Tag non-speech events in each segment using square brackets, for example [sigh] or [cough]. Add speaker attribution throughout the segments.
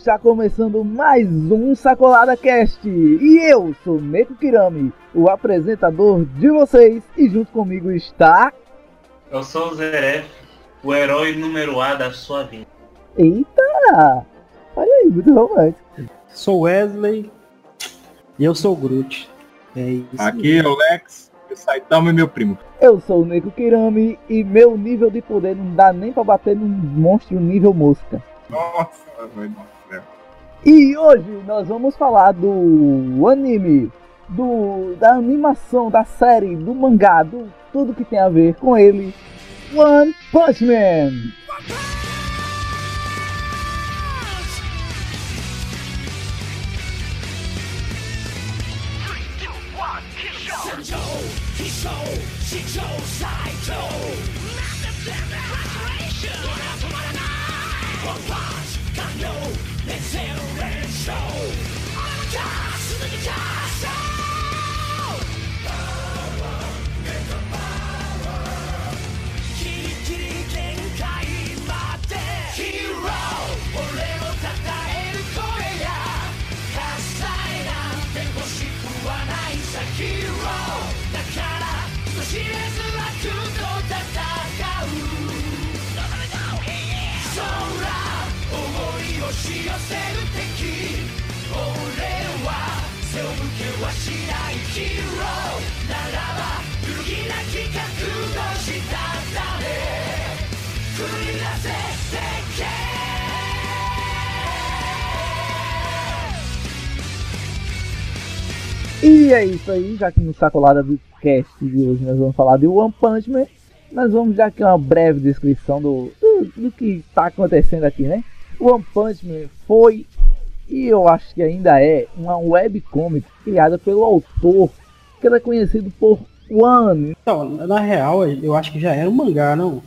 Speaker 1: está começando mais um Sacolada Cast. E eu sou Neko Kirami, o apresentador de vocês, e junto comigo está.
Speaker 2: Eu sou o Zeref, o herói número A da sua vida.
Speaker 1: Eita! Olha aí, muito romântico.
Speaker 3: Sou Wesley e eu sou o Groot.
Speaker 4: É isso. Aqui é o Lex, o Saitama e meu primo.
Speaker 1: Eu sou o Neko Kirami e meu nível de poder não dá nem pra bater num monstro nível mosca.
Speaker 4: Nossa, velho.
Speaker 1: E hoje nós vamos falar do anime, do da animação, da série, do mangá, do tudo que tem a ver com ele, One Punch Man. E é isso aí, já que no Sacolada do Cast de hoje nós vamos falar de One Punch Man, nós vamos dar aqui uma breve descrição do, do, do que está acontecendo aqui, né? One Punch Man foi, e eu acho que ainda é, uma webcomic criada pelo autor, que era conhecido por One.
Speaker 3: Então, na real, eu acho que já era um mangá, não?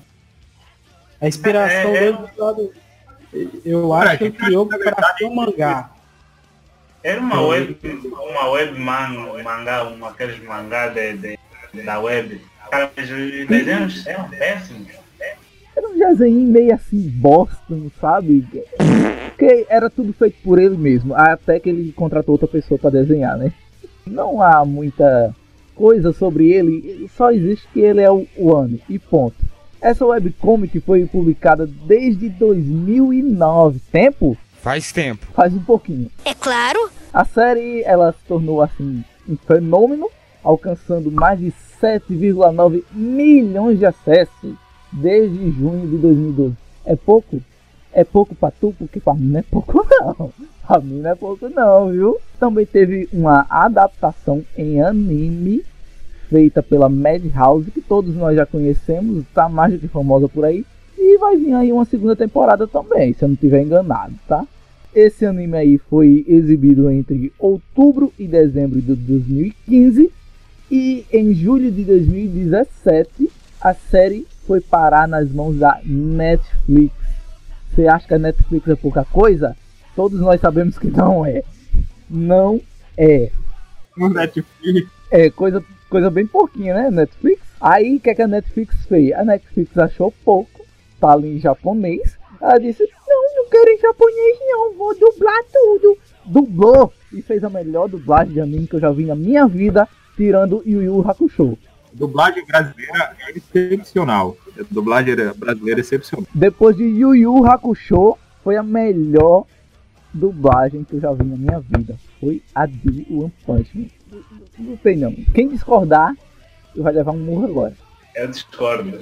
Speaker 3: A inspiração é, é, dele, eu acho que ele criou para ser um mangá.
Speaker 2: Era uma web, uma web man, mangá, um, aqueles mangá de, de, da web. Cara, os desenhos eram péssimos.
Speaker 1: Era um desenho meio assim, bosta, sabe? Porque era tudo feito por ele mesmo, até que ele contratou outra pessoa para desenhar, né? Não há muita coisa sobre ele, só existe que ele é o One e ponto. Essa webcomic foi publicada desde 2009. Tempo?
Speaker 5: Faz tempo.
Speaker 1: Faz um pouquinho.
Speaker 6: É claro.
Speaker 1: A série ela se tornou assim um fenômeno, alcançando mais de 7,9 milhões de acessos desde junho de 2012. É pouco? É pouco pra tu? Porque pra mim não é pouco [laughs] não. Pra mim não é pouco não, viu? Também teve uma adaptação em anime feita pela Madhouse, que todos nós já conhecemos, tá mais do que famosa por aí. E vai vir aí uma segunda temporada também, se eu não estiver enganado, tá? Esse anime aí foi exibido entre outubro e dezembro de 2015 e em julho de 2017 a série foi parar nas mãos da Netflix. Você acha que a Netflix é pouca coisa? Todos nós sabemos que não é. Não é.
Speaker 4: Netflix.
Speaker 1: É coisa, coisa bem pouquinha, né? Netflix. Aí o que, é que a Netflix fez? A Netflix achou pouco, tá ali em japonês. Ela disse: Não, não quero em japonês, não, vou dublar tudo. Dublou e fez a melhor dublagem de anime que eu já vi na minha vida, tirando Yu Yu Hakusho.
Speaker 4: Dublagem brasileira é excepcional. A dublagem brasileira é excepcional.
Speaker 1: Depois de Yu Yu Hakusho, foi a melhor dublagem que eu já vi na minha vida. Foi a de One Punch Man. Não sei não. Quem discordar, vai levar um murro agora.
Speaker 2: Eu discordo.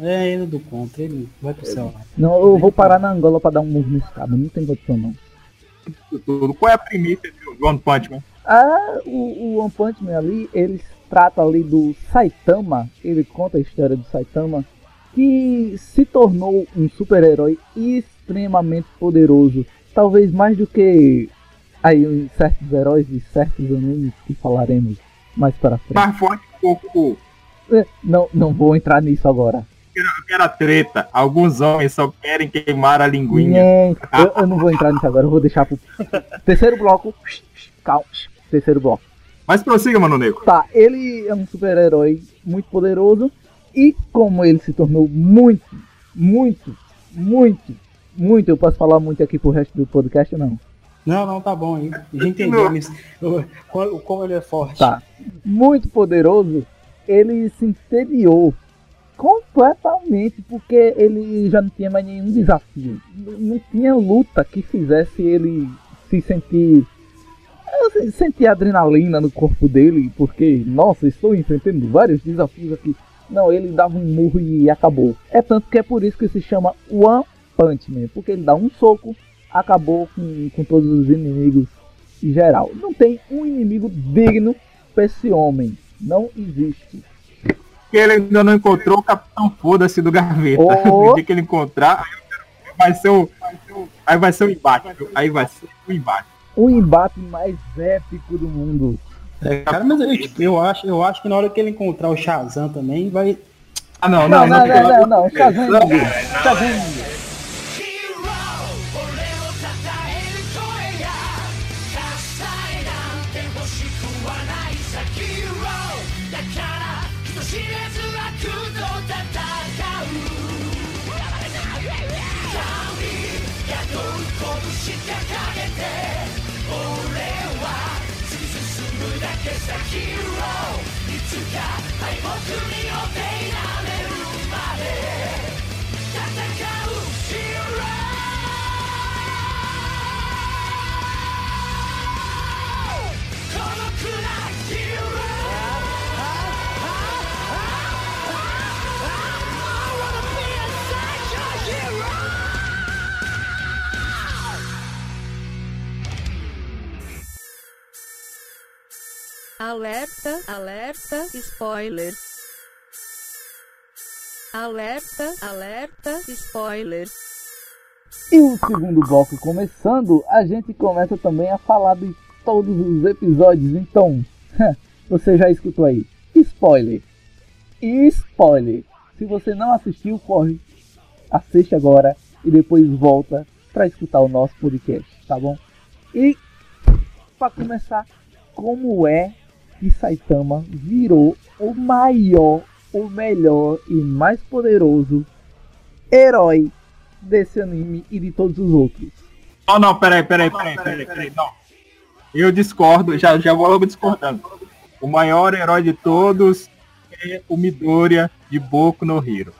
Speaker 3: É ele do contra, ele vai pro céu.
Speaker 1: Não, eu vou parar na Angola pra dar um murro nesse cabo, não tem condição não.
Speaker 4: Qual é a premissa do One Punch Man?
Speaker 1: Ah, o, o One Punch Man ali, eles trata ali do Saitama, ele conta a história do Saitama, que se tornou um super-herói extremamente poderoso, talvez mais do que aí certos heróis de certos animes que falaremos mais para frente.
Speaker 4: Mais forte um pouco.
Speaker 1: É, não, não vou entrar nisso agora.
Speaker 4: Eu quero a treta. Alguns homens só querem queimar a linguinha.
Speaker 1: eu, eu, não vou entrar nisso agora, eu vou deixar pro terceiro bloco. [laughs] Calma, terceiro bloco.
Speaker 4: Mas prossiga, Mano Negro.
Speaker 1: Tá, ele é um super-herói muito poderoso. E como ele se tornou muito, muito muito, muito. Eu posso falar muito aqui pro resto do podcast, não?
Speaker 3: Não, não, tá bom aí. Já entendeu mas o- como ele é forte.
Speaker 1: Tá. Muito poderoso, ele se entediou completamente porque ele já não tinha mais nenhum desafio. Não tinha luta que fizesse ele se sentir. Eh, sentir adrenalina no corpo dele, porque, nossa, estou enfrentando vários desafios aqui. Não, ele dava um murro e acabou. É tanto que é por isso que se chama One Punch Man, porque ele dá um soco, acabou com, com todos os inimigos em geral. Não tem um inimigo digno pra esse homem. Não existe.
Speaker 4: Ele ainda não encontrou o Capitão Foda-se do Gaveta.
Speaker 1: Oh. [laughs]
Speaker 4: No dia que ele encontrar, aí eu quero- vai ser o. Aí vai ser o embate. Aí vai ser o embate.
Speaker 1: O embate mais épico do mundo.
Speaker 3: É, cara, mas eu, tipo, eu acho, eu acho que na hora que ele encontrar o Shazam também, vai.
Speaker 4: Ah, não,
Speaker 1: Não, não, não,
Speaker 4: pelo
Speaker 1: não,
Speaker 4: amor
Speaker 1: não.
Speaker 4: de Deus.
Speaker 1: Shazam é ninguém. Shazam é ninguém.
Speaker 5: ヒーいつか敗北によって
Speaker 6: Alerta, alerta, spoiler. Alerta, alerta, spoiler.
Speaker 1: E o segundo bloco começando, a gente começa também a falar de todos os episódios. Então, [laughs] você já escutou aí. Spoiler. Spoiler. Se você não assistiu, corre. Assiste agora e depois volta para escutar o nosso podcast, tá bom? E para começar, como é que Saitama virou o maior, o melhor e mais poderoso herói desse anime e de todos os outros.
Speaker 4: Não, não, peraí, peraí, peraí, peraí, peraí, não. Eu discordo, já, já vou logo discordando. O maior herói de todos é o Midoriya de Boku no Hero.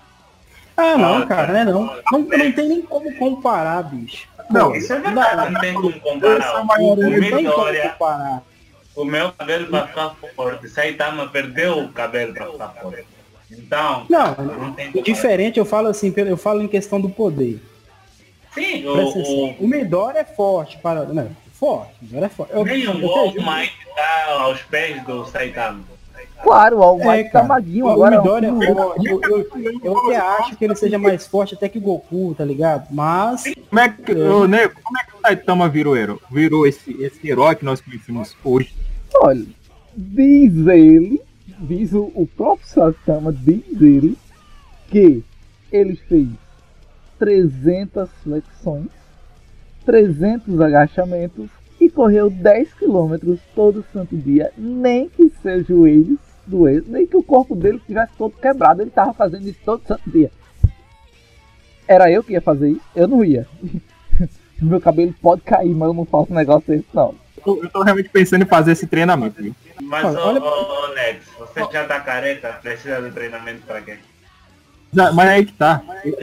Speaker 3: Ah, não,
Speaker 2: Ah,
Speaker 3: cara, né? Não. Não, não tem nem como comparar, bicho.
Speaker 4: Não,
Speaker 2: Isso é verdade, não tem como comparar.
Speaker 4: Esse é o maior
Speaker 2: O
Speaker 3: Não tem como
Speaker 2: Midoriya,
Speaker 3: comparar.
Speaker 2: O meu cabelo ficar forte. Saitama perdeu o cabelo para ficar forte. Então,
Speaker 3: Não,
Speaker 2: não
Speaker 3: diferente, eu falo assim, eu falo em questão do poder.
Speaker 2: Sim, o,
Speaker 3: atenção.
Speaker 2: o,
Speaker 3: O Midori é forte, para. Não, forte, o Midori é forte. Eu,
Speaker 2: nem o
Speaker 3: eu
Speaker 2: All Might tá aos pés do Saitama.
Speaker 1: Claro, o
Speaker 3: É,
Speaker 1: tá maguinho
Speaker 3: o
Speaker 1: agora.
Speaker 3: Midori é forte. Eu, eu, eu até acho que ele seja mais forte até que o Goku, tá ligado? Mas.
Speaker 4: Como é que, ô, Nego, como é que o Saitama virou herói? Virou esse, esse herói que nós conhecemos hoje?
Speaker 1: Olha, diz ele, diz o, o próprio Saitama, diz ele, que ele fez 300 flexões, 300 agachamentos e correu 10 quilômetros todo santo dia, nem que seus joelhos doessem, nem que o corpo dele estivesse todo quebrado, ele estava fazendo isso todo santo dia. Era eu que ia fazer isso? Eu não ia. [laughs] Meu cabelo pode cair, mas eu não faço um negócio desse não.
Speaker 4: Eu, eu tô realmente pensando em fazer esse treinamento, viu?
Speaker 2: Mas,
Speaker 3: Olha,
Speaker 2: ô,
Speaker 3: olha-
Speaker 2: ô, você já tá careca, precisa de treinamento para quê?
Speaker 4: Já- Mas aí que tá. Eu.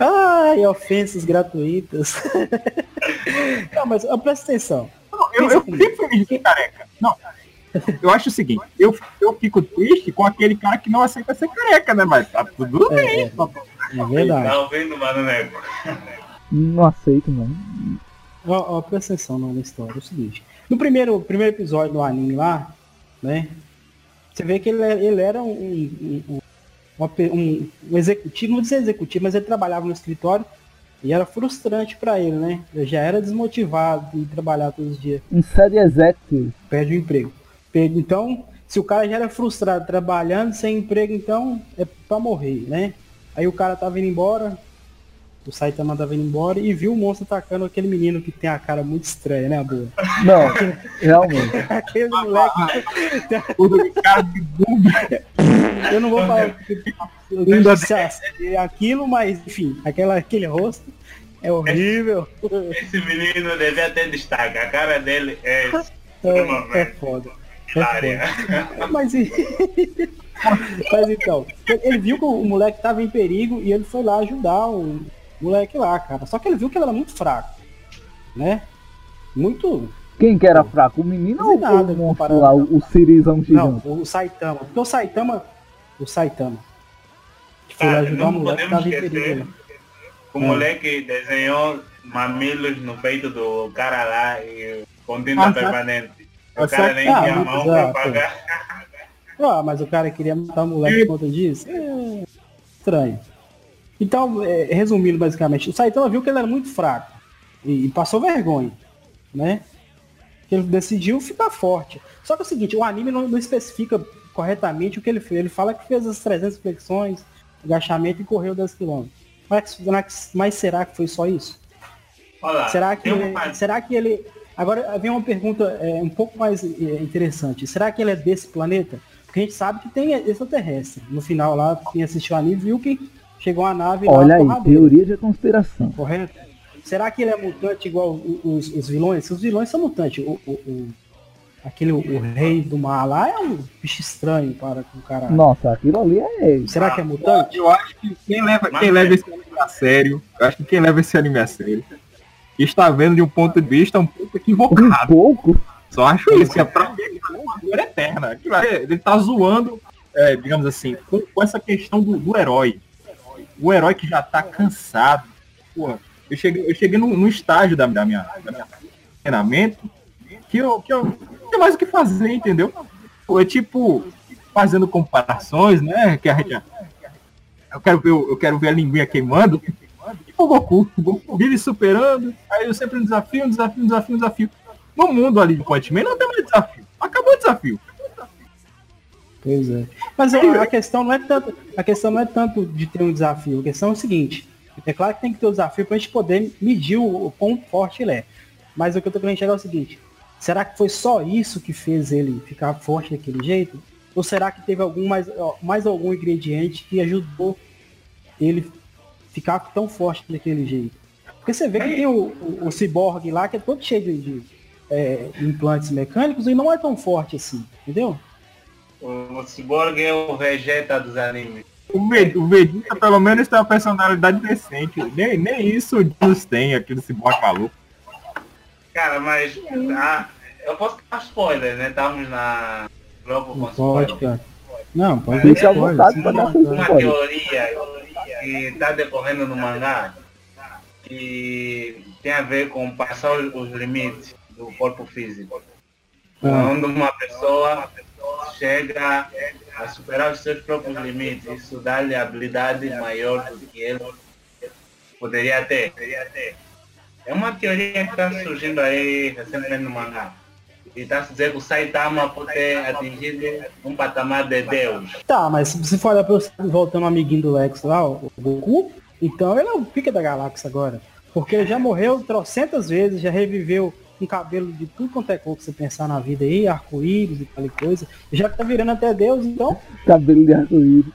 Speaker 3: Ai, ofensas gratuitas. [laughs] não, mas ó, presta atenção.
Speaker 4: Eu, eu sempre fui de careca. Não. Eu acho o seguinte, eu, eu fico triste com aquele cara que não aceita ser careca, né? Mas tá tudo bem.
Speaker 3: É, é verdade.
Speaker 2: Tá ouvindo, mano, Nego?
Speaker 1: Não aceito, não.
Speaker 3: Ó, ó, presta atenção na história. É o seguinte. No primeiro, primeiro episódio do anime lá, né? Você vê que ele, ele era um, um, um, um- um executivo, não dizer executivo, mas ele trabalhava no escritório e era frustrante pra ele, né? Ele já era desmotivado de trabalhar todos os dias.
Speaker 1: Um série executive.
Speaker 3: perde o emprego. Perde- Então, se o cara já era frustrado trabalhando sem emprego, então é pra morrer, né? Aí o cara tava indo embora, o Saitama tava indo embora e viu o monstro atacando aquele menino que tem a cara muito estranha, né, boa?
Speaker 1: Não, realmente. [laughs]
Speaker 3: Aquele moleque.
Speaker 4: Tudo de cara de bunda.
Speaker 3: Eu não vou falar que eu
Speaker 4: Ainda
Speaker 3: disse é aquilo, mas enfim, aquela, aquele rosto é horrível.
Speaker 2: Esse menino devia ter destaque. A cara dele é
Speaker 3: É, é foda. É. Mas, e- [laughs] mas então, ele viu que o moleque tava em perigo e ele foi lá ajudar o moleque lá, cara. Só que ele viu que ele era muito fraco, né? Muito.
Speaker 1: Quem que era fraco? O menino ou
Speaker 3: nada
Speaker 1: o monstro
Speaker 3: comparado.
Speaker 1: lá, o, o Cirizão
Speaker 3: Não, o Saitama. Porque o Saitama. O Saitama. Que foi
Speaker 2: Cara,
Speaker 3: ajudar o moleque que
Speaker 2: podemos
Speaker 3: tava em perigo.
Speaker 2: esquecer
Speaker 3: né?
Speaker 2: O
Speaker 3: É.
Speaker 2: moleque desenhou mamilos no peito do cara lá e com tinta
Speaker 4: Ah, tá.
Speaker 2: permanente.
Speaker 4: Ah,
Speaker 2: O cara nem
Speaker 3: Ah,
Speaker 2: tinha mão pra pagar.
Speaker 3: Ah, mas o cara queria matar o moleque por conta disso? É estranho. Então, é, resumindo basicamente, o Saitama viu que ele era muito fraco e, e passou vergonha, né? Ele decidiu ficar forte. Só que é o seguinte, o anime não, não especifica corretamente o que ele fez. Ele fala que fez as 300 flexões, agachamento e correu 10 km. Mas, mas- será que foi só isso?
Speaker 2: Olha lá,
Speaker 3: Será que, ele, será que ele. Agora vem uma pergunta é, um pouco mais é, interessante. Será que ele é desse planeta? Porque a gente sabe que tem extraterrestre. No final lá, quem assistiu a anime viu que chegou uma nave
Speaker 1: Olha aí,
Speaker 3: porradeira,
Speaker 1: teoria de conspiração.
Speaker 3: correto? Será que ele é mutante igual os, os vilões? Os vilões são mutantes. O, o- o- aquele o rei do mar lá é um bicho estranho para com o cara.
Speaker 1: Nossa, aquilo ali é.
Speaker 3: Será que é mutante?
Speaker 4: Eu acho que quem leva, quem leva esse anime a sério, eu acho que quem leva esse anime a sério, está vendo de um ponto de vista um pouco
Speaker 1: Um
Speaker 4: equivocado.
Speaker 1: pouco.
Speaker 4: Só acho isso, que é pra mim aquilo é uma dor eterna. Ele tá zoando, é, digamos assim, com, com essa questão do, do herói. O herói que já tá cansado. Eu cheguei, eu cheguei num estágio da, da minha, da minha treinamento que eu, que eu não tinha mais o que fazer, entendeu? É tipo, fazendo comparações, né? Que a gente. Eu quero ver, eu quero ver a linguinha queimando. E o Goku, o Goku vive superando, aí eu sempre um desafio, um desafio, um desafio, um desafio. No mundo ali de Point Man não tem mais desafio. Acabou o desafio.
Speaker 3: Pois é. Mas a, a questão não é tanto, a questão não é tanto de ter um desafio. A questão é o seguinte. É claro que tem que ter um desafio pra gente poder medir o, o quão forte ele é. Mas o que eu tô querendo chegar é o seguinte. Será que foi só isso que fez ele ficar forte daquele jeito? Ou será que teve algum mais, mais algum ingrediente que ajudou ele ficar tão forte daquele jeito? Porque você vê que tem o, o, o ciborgue lá que é todo cheio de, de, é, implantes mecânicos e não é tão forte assim, entendeu?
Speaker 2: O Cyborg é o Vegeta dos animes.
Speaker 4: O, o Vegeta pelo menos tem uma personalidade decente. Nem, nem isso o Deus tem, aquele ciborgue maluco.
Speaker 2: Cara, mas ah, eu posso dar spoiler, né? Estamos na Globo com
Speaker 3: Não pode,
Speaker 2: spoiler.
Speaker 3: cara. Não, pode
Speaker 1: à
Speaker 3: spoiler,
Speaker 1: vontade pra dar
Speaker 3: não.
Speaker 2: Uma
Speaker 1: spoilers.
Speaker 2: teoria que está decorrendo no mangá que tem a ver com passar os os limites do corpo físico.
Speaker 3: Ah.
Speaker 2: Quando uma pessoa chega a superar os seus próprios limites, isso dá-lhe habilidade maior do que ele poderia ter. É uma teoria que está surgindo aí recentemente no mangá. E está se dizendo que o Saitama pode ter atingido um patamar de Deus.
Speaker 3: Tá, mas se você for olhar você voltando ao amiguinho do Lex lá, o Goku, então ele é o pica da galáxia agora. Porque ele já morreu trocentas vezes, já reviveu com cabelo de tudo quanto é cor que você pensar na vida aí, arco-íris e tal e coisa. Já que tá virando até Deus, então.
Speaker 1: Cabelo de arco-íris.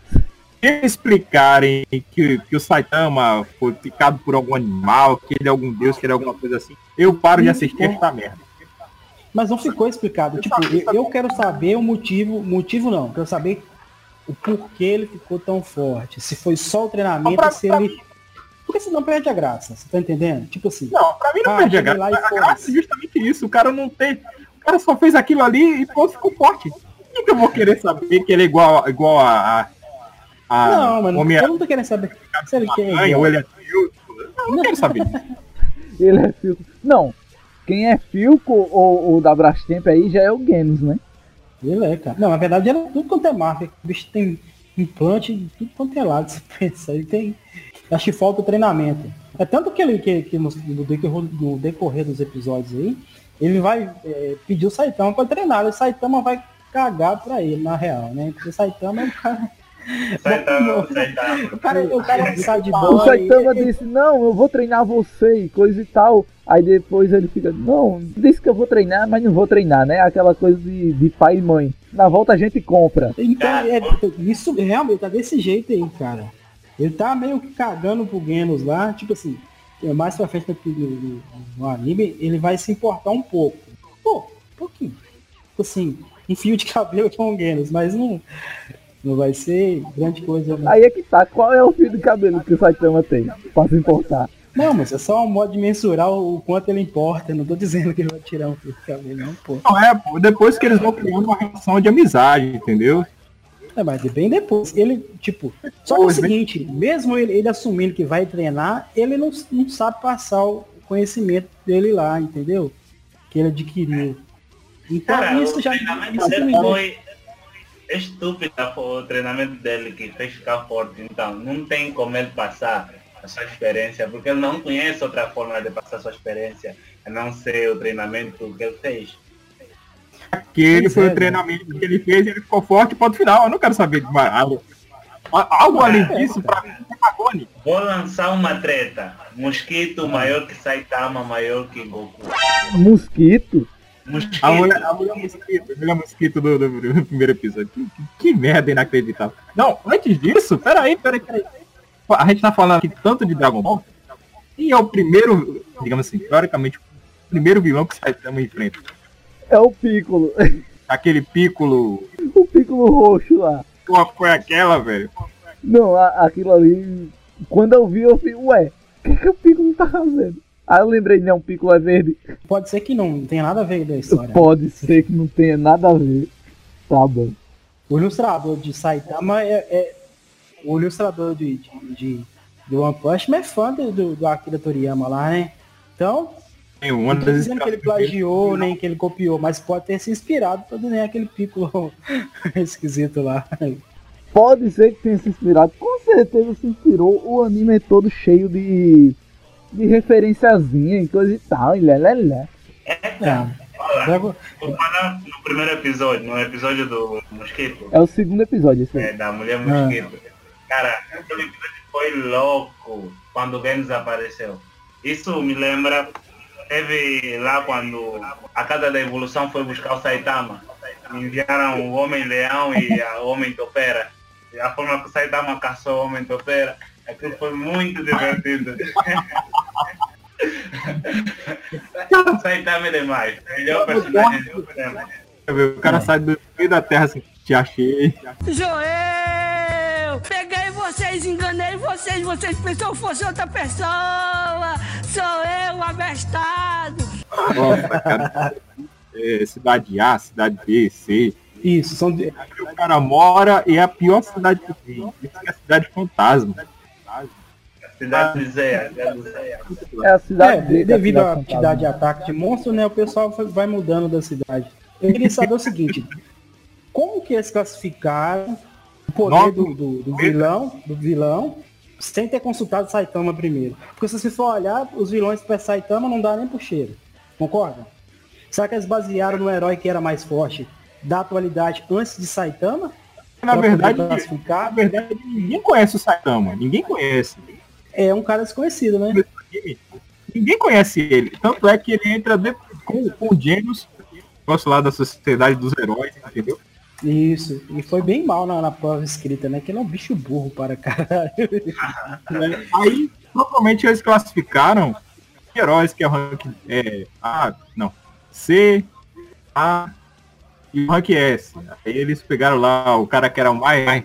Speaker 4: Se explicarem que, que o Saitama foi picado por algum animal, que ele é algum deus, que ele é alguma coisa assim, eu paro de assistir esta merda.
Speaker 3: Mas não ficou explicado. Tipo, eu, eu quero saber o motivo. Motivo não, quero saber o porquê ele ficou tão forte. Se foi só o treinamento, se ele. Porque senão perde a graça, você tá entendendo? Tipo assim.
Speaker 4: Não, pra mim não
Speaker 3: Ah,
Speaker 4: perde a graça. A graça é justamente isso. O cara não tem. O cara só fez aquilo ali e pô, ficou forte. Por que eu vou querer saber que ele é igual, igual a. a, a
Speaker 3: não, mano,
Speaker 4: Homem
Speaker 3: eu não tô querendo saber se ele quer.
Speaker 4: Aranha, ou ele é Deus. Não, não quero saber disso. [laughs]
Speaker 1: Ele é Filco. Não. Quem é Filco ou, ou da Brastemp aí já é o Genos, né?
Speaker 3: Ele é, cara. Não, na verdade era tudo quanto é marca. O bicho tem implante de tudo quanto é lado. [laughs] Você pensa, ele tem. Acho que falta o treinamento. É tanto que ele que, que no, no decorrer, no decorrer dos episódios aí, ele vai é, pedir o Saitama pra treinar. E o Saitama vai cagar pra ele, na real, né? Porque o Saitama é um cara. [laughs]
Speaker 2: Saitama, [laughs] Saitama.
Speaker 3: O cara, o cara sai de
Speaker 1: O
Speaker 3: bola.
Speaker 1: Saitama
Speaker 3: e-
Speaker 1: disse, não, eu vou treinar você e coisa e tal. Aí depois ele fica, não, disse que eu vou treinar, mas não vou treinar, né? Aquela coisa de, de pai e mãe. Na volta a gente compra.
Speaker 3: Então, é, isso realmente tá desse jeito aí, cara. Ele tá meio que cagando pro Genos lá, tipo assim, é mais pra frente no, no- no anime, ele vai se importar um pouco. Pô, um pouquinho. Tipo assim, um fio de [laughs] cabelo com o Genos, mas não, não vai ser grande coisa. Não.
Speaker 1: Aí é que tá, qual é o fio de cabelo que o Saitama tem pra se importar?
Speaker 3: não, mas é só um modo de mensurar o quanto ele importa. Não tô dizendo que ele vai tirar um fio de cabelo, não, pô.
Speaker 4: Não é, pô, depois que eles vão criando uma relação de amizade, entendeu?
Speaker 3: É, mas bem depois. Ele, tipo, só que é o seguinte, mesmo ele, ele assumindo que vai treinar, ele não, não sabe passar o conhecimento dele lá, entendeu? Que ele adquiriu. Então
Speaker 2: Cara,
Speaker 3: isso já
Speaker 2: foi estúpido foi o treinamento dele que fez ficar forte. Então, não tem como ele passar a sua experiência, porque ele não conhece outra forma de passar a sua experiência, a não ser o treinamento que ele fez.
Speaker 4: Aquele
Speaker 3: Pois
Speaker 4: foi
Speaker 3: é,
Speaker 4: o
Speaker 3: né?
Speaker 4: treinamento que ele fez, ele ficou forte e ponto final. Eu não quero saber de mais algo. Algo além
Speaker 3: É,
Speaker 4: disso, pra mim, é agônico.
Speaker 2: Vou lançar uma treta. Mosquito maior que Saitama, maior que Goku.
Speaker 1: Mosquito?
Speaker 2: Mosquito.
Speaker 4: A mulher, a mulher mosquito, a mulher mosquito do, do- do primeiro episódio. Que, que- que merda inacreditável. Não, antes disso, peraí, peraí, peraí. A gente tá falando aqui tanto de Dragon Ball. E é o primeiro, digamos assim, teoricamente, o primeiro vilão que Saitama enfrenta.
Speaker 1: É o Piccolo. [laughs]
Speaker 4: Aquele Piccolo.
Speaker 1: o Piccolo roxo lá.
Speaker 4: Qual foi aquela, velho?
Speaker 1: Não, a- aquilo ali. Quando eu vi, eu falei, ué, o que, que o Piccolo tá fazendo? Aí eu lembrei, não, o Piccolo é verde.
Speaker 3: Pode ser que não, não tenha nada a ver da história.
Speaker 1: Pode ser que não tenha nada a ver. Tá bom.
Speaker 3: O ilustrador de Saitama é, é- o ilustrador de, de, de, de One Punch Man é fã do, do, do Akira Toriyama lá, né? Então,
Speaker 4: Tem uma
Speaker 3: não tô
Speaker 4: das
Speaker 3: dizendo que ele plagiou, nem que ele copiou, mas pode ter se inspirado pra desenhar aquele pico [laughs] esquisito lá.
Speaker 1: Pode ser que tenha se inspirado. Com certeza se inspirou. O anime é todo cheio de. de referenciazinha e coisa e tal. E lé, lé, lé.
Speaker 3: É.
Speaker 2: Olha,
Speaker 3: Leva-
Speaker 2: vou falar no primeiro episódio, no episódio do Mosquito.
Speaker 1: É o segundo episódio esse aí.
Speaker 2: É, da mulher mosquito. Cara, aquele episódio foi louco quando o Venus apareceu. Isso me lembra, teve lá quando a casa da evolução foi buscar o Saitama. Enviaram o Homem-Leão e a Homem-Topera. E a forma que o Saitama caçou o Homem-Topera, aquilo foi muito divertido. o [laughs] Saitama é demais. Melhor personagem do cinema.
Speaker 4: O cara sai do meio da terra assim, te achei.
Speaker 5: Sou eu! Peguei vocês, enganei vocês, vocês pensam que fosse outra pessoa! Sou eu, abestado!
Speaker 4: Nossa, [laughs] cara. É, cidade A, cidade B, C.
Speaker 3: Isso, são de-
Speaker 4: Aqui o cara mora e é a pior cidade que tem. Isso é a cidade fantasma.
Speaker 2: Cidade de Zé, cidade de Zé.
Speaker 1: É a cidade
Speaker 3: É, devido à
Speaker 1: cidade
Speaker 3: quantidade de ataque de monstro, né, o pessoal foi- vai mudando da cidade. Eu queria saber o seguinte, como que eles classificaram o poder do, do- do vilão, do vilão, sem ter consultado Saitama primeiro? Porque se você for olhar, os vilões para Saitama não dá nem pro cheiro. Concorda? Será que eles basearam no herói que era mais forte da atualidade antes de Saitama?
Speaker 4: Na verdade, na verdade, ninguém conhece o Saitama. Ninguém conhece.
Speaker 3: É um cara desconhecido, né?
Speaker 4: Ninguém conhece ele. Tanto é que ele entra com, com o Gênios, negócio lá da sociedade dos heróis, entendeu?
Speaker 3: Isso. E foi bem mal na, na prova escrita, né? Que ele é um bicho burro para caralho. [laughs]
Speaker 4: Né? Aí, provavelmente, eles classificaram heróis que é o rank é, A, não, C, A e o rank S. Aí eles pegaram lá o cara que era o mais,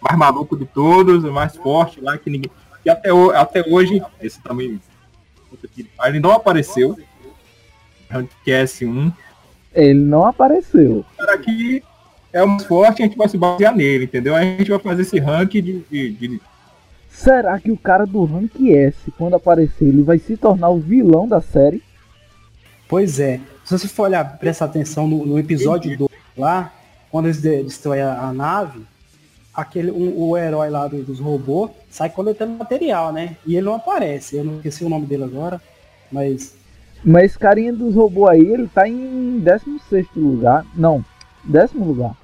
Speaker 4: mais maluco de todos, o mais forte lá, que ninguém. E até, até hoje, esse também. Ele não apareceu. Rank S1.
Speaker 1: Ele não apareceu.
Speaker 4: O cara que é o mais forte, a gente vai se basear nele, entendeu? A gente vai fazer esse rank de- de- de
Speaker 1: Será que o cara do Rank S, quando aparecer, ele vai se tornar o vilão da série?
Speaker 3: Pois é. Se você for olhar, prestar atenção no, no episódio 2 lá, quando eles de- destroem a, a nave, aquele, um- o herói lá do- dos robôs sai coletando material, né? E ele não aparece. Eu não esqueci o nome dele agora, mas
Speaker 1: Mas esse carinha dos robôs aí, ele tá em 16 lugar. Não, décimo lugar.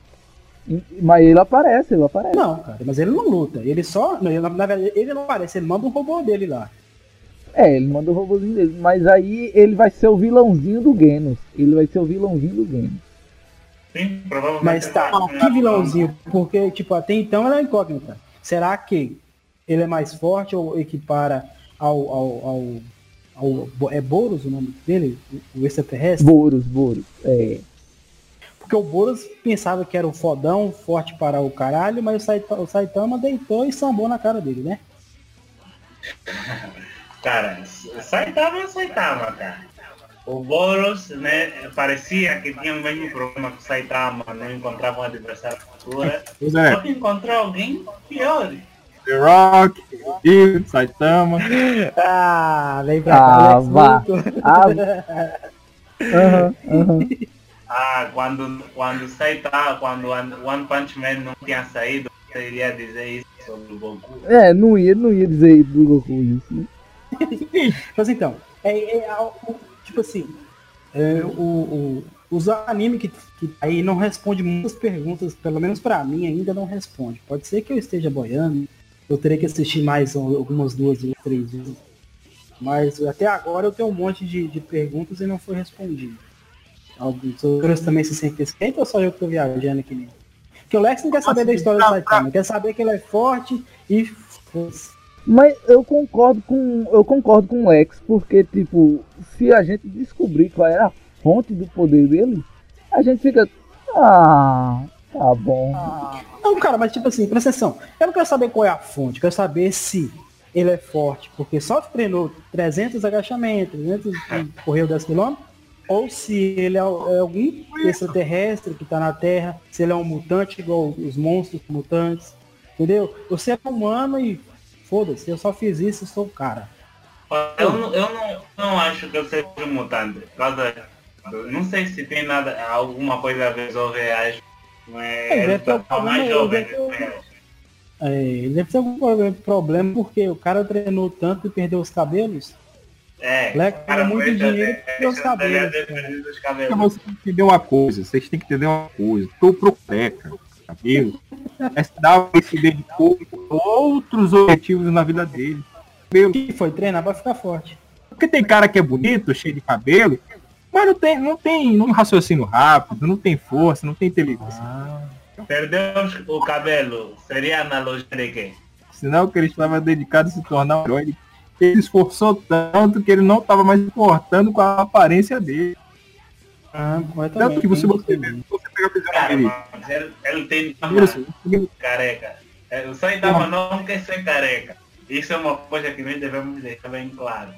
Speaker 1: Mas ele aparece, ele aparece.
Speaker 3: Não, cara, mas ele não luta. Ele só. Não, ele, na verdade, ele não aparece, ele manda um robô dele lá.
Speaker 1: É, ele manda o robôzinho dele. Mas aí ele vai ser o vilãozinho do Genos. Ele vai ser o vilãozinho do Genos.
Speaker 2: Sim, provavelmente.
Speaker 3: Mas tá, que vilãozinho? Porque, tipo, até então era incógnita. Será que ele é mais forte ou equipara ao, ao, ao- é Boros o nome dele? O extraterrestre?
Speaker 1: Boros, Boros. É.
Speaker 3: Porque o Boros pensava que era o fodão, forte para o caralho, mas o Saitama, o Saitama deitou e sambou na cara dele, né? [laughs]
Speaker 2: Cara, Saitama, Saitama, cara. O Boros, né, parecia que tinha o mesmo problema que o Saitama, não encontrava um adversário altura.
Speaker 4: Pois é,
Speaker 2: Só que encontrou alguém pior.
Speaker 4: The Rock, e Saitama.
Speaker 3: Ah, vem pra
Speaker 1: Ah,
Speaker 3: cá,
Speaker 1: vá. Ah, [laughs] aham, aham.
Speaker 2: Ah, quando, quando Saitama, quando One Punch Man não tinha saído, você iria dizer isso sobre o Goku.
Speaker 1: É, não ia, não ia dizer do Goku isso. né? [laughs]
Speaker 3: Mas então, é, é a- o- tipo assim, é, o, o- os animes que, que aí não responde muitas perguntas, pelo menos pra mim ainda não responde. Pode ser que eu esteja boiando, eu teria que assistir mais algumas duas ou três vezes. Mas até agora eu tenho um monte de, de perguntas e não foi respondido. Alguns outros também se sentem esquentos ou só eu que tô viajando aqui mesmo? Porque o Lex não quer saber da história do Saitama, quer saber que ele é forte e.
Speaker 1: Mas eu concordo com. Eu concordo com o Lex, porque tipo, se a gente descobrir qual era a fonte do poder dele, a gente fica. Ah, tá bom.
Speaker 3: Não, cara, mas tipo assim, presta atenção. Eu não quero saber qual é a fonte, eu quero saber se ele é forte, porque só treinou 300 agachamentos, 300 e correu 10 km, ou se ele é, é algum extraterrestre que tá na Terra, se ele é um mutante igual os monstros mutantes, entendeu? Você é humano e foda-se, eu só fiz isso e sou o cara.
Speaker 2: Eu, não, eu não, não acho que eu seja um mutante. Não sei se tem nada, alguma coisa a ver sobre reais. Mas
Speaker 3: É,
Speaker 2: ele
Speaker 3: deve ter algum
Speaker 2: mais jovem.
Speaker 3: É, deve ter algum problema- porque o cara treinou tanto e perdeu os cabelos.
Speaker 2: É,
Speaker 3: Leque
Speaker 2: o cara
Speaker 3: muito dinheiro cabelos,
Speaker 2: da-
Speaker 3: cara.
Speaker 2: dos
Speaker 4: Porque
Speaker 2: cabelos.
Speaker 4: você tem que entender uma coisa, vocês têm que entender uma coisa. Tô pro careca, cabelo. Essa Davi se dedicou a outros objetivos na vida dele.
Speaker 3: Que foi treinar pra ficar forte.
Speaker 4: Porque tem cara que é bonito, cheio de cabelo, mas não tem, não tem, não raciocínio rápido, não tem força, não tem inteligência.
Speaker 2: Perdeu os- o cabelo, seria a analogia de quem?
Speaker 4: Senão que ele estava dedicado a se tornar um herói. Ele- Ele se esforçou tanto que ele não estava mais importando com a aparência dele.
Speaker 3: Ah,
Speaker 4: Tanto que você, você, vê- você pega a
Speaker 2: Cara,
Speaker 4: dele.
Speaker 2: ele, ele tem
Speaker 4: primeiro,
Speaker 2: careca. É, O Saitama não quer ser careca. Isso é uma coisa que nós devemos deixar bem claro.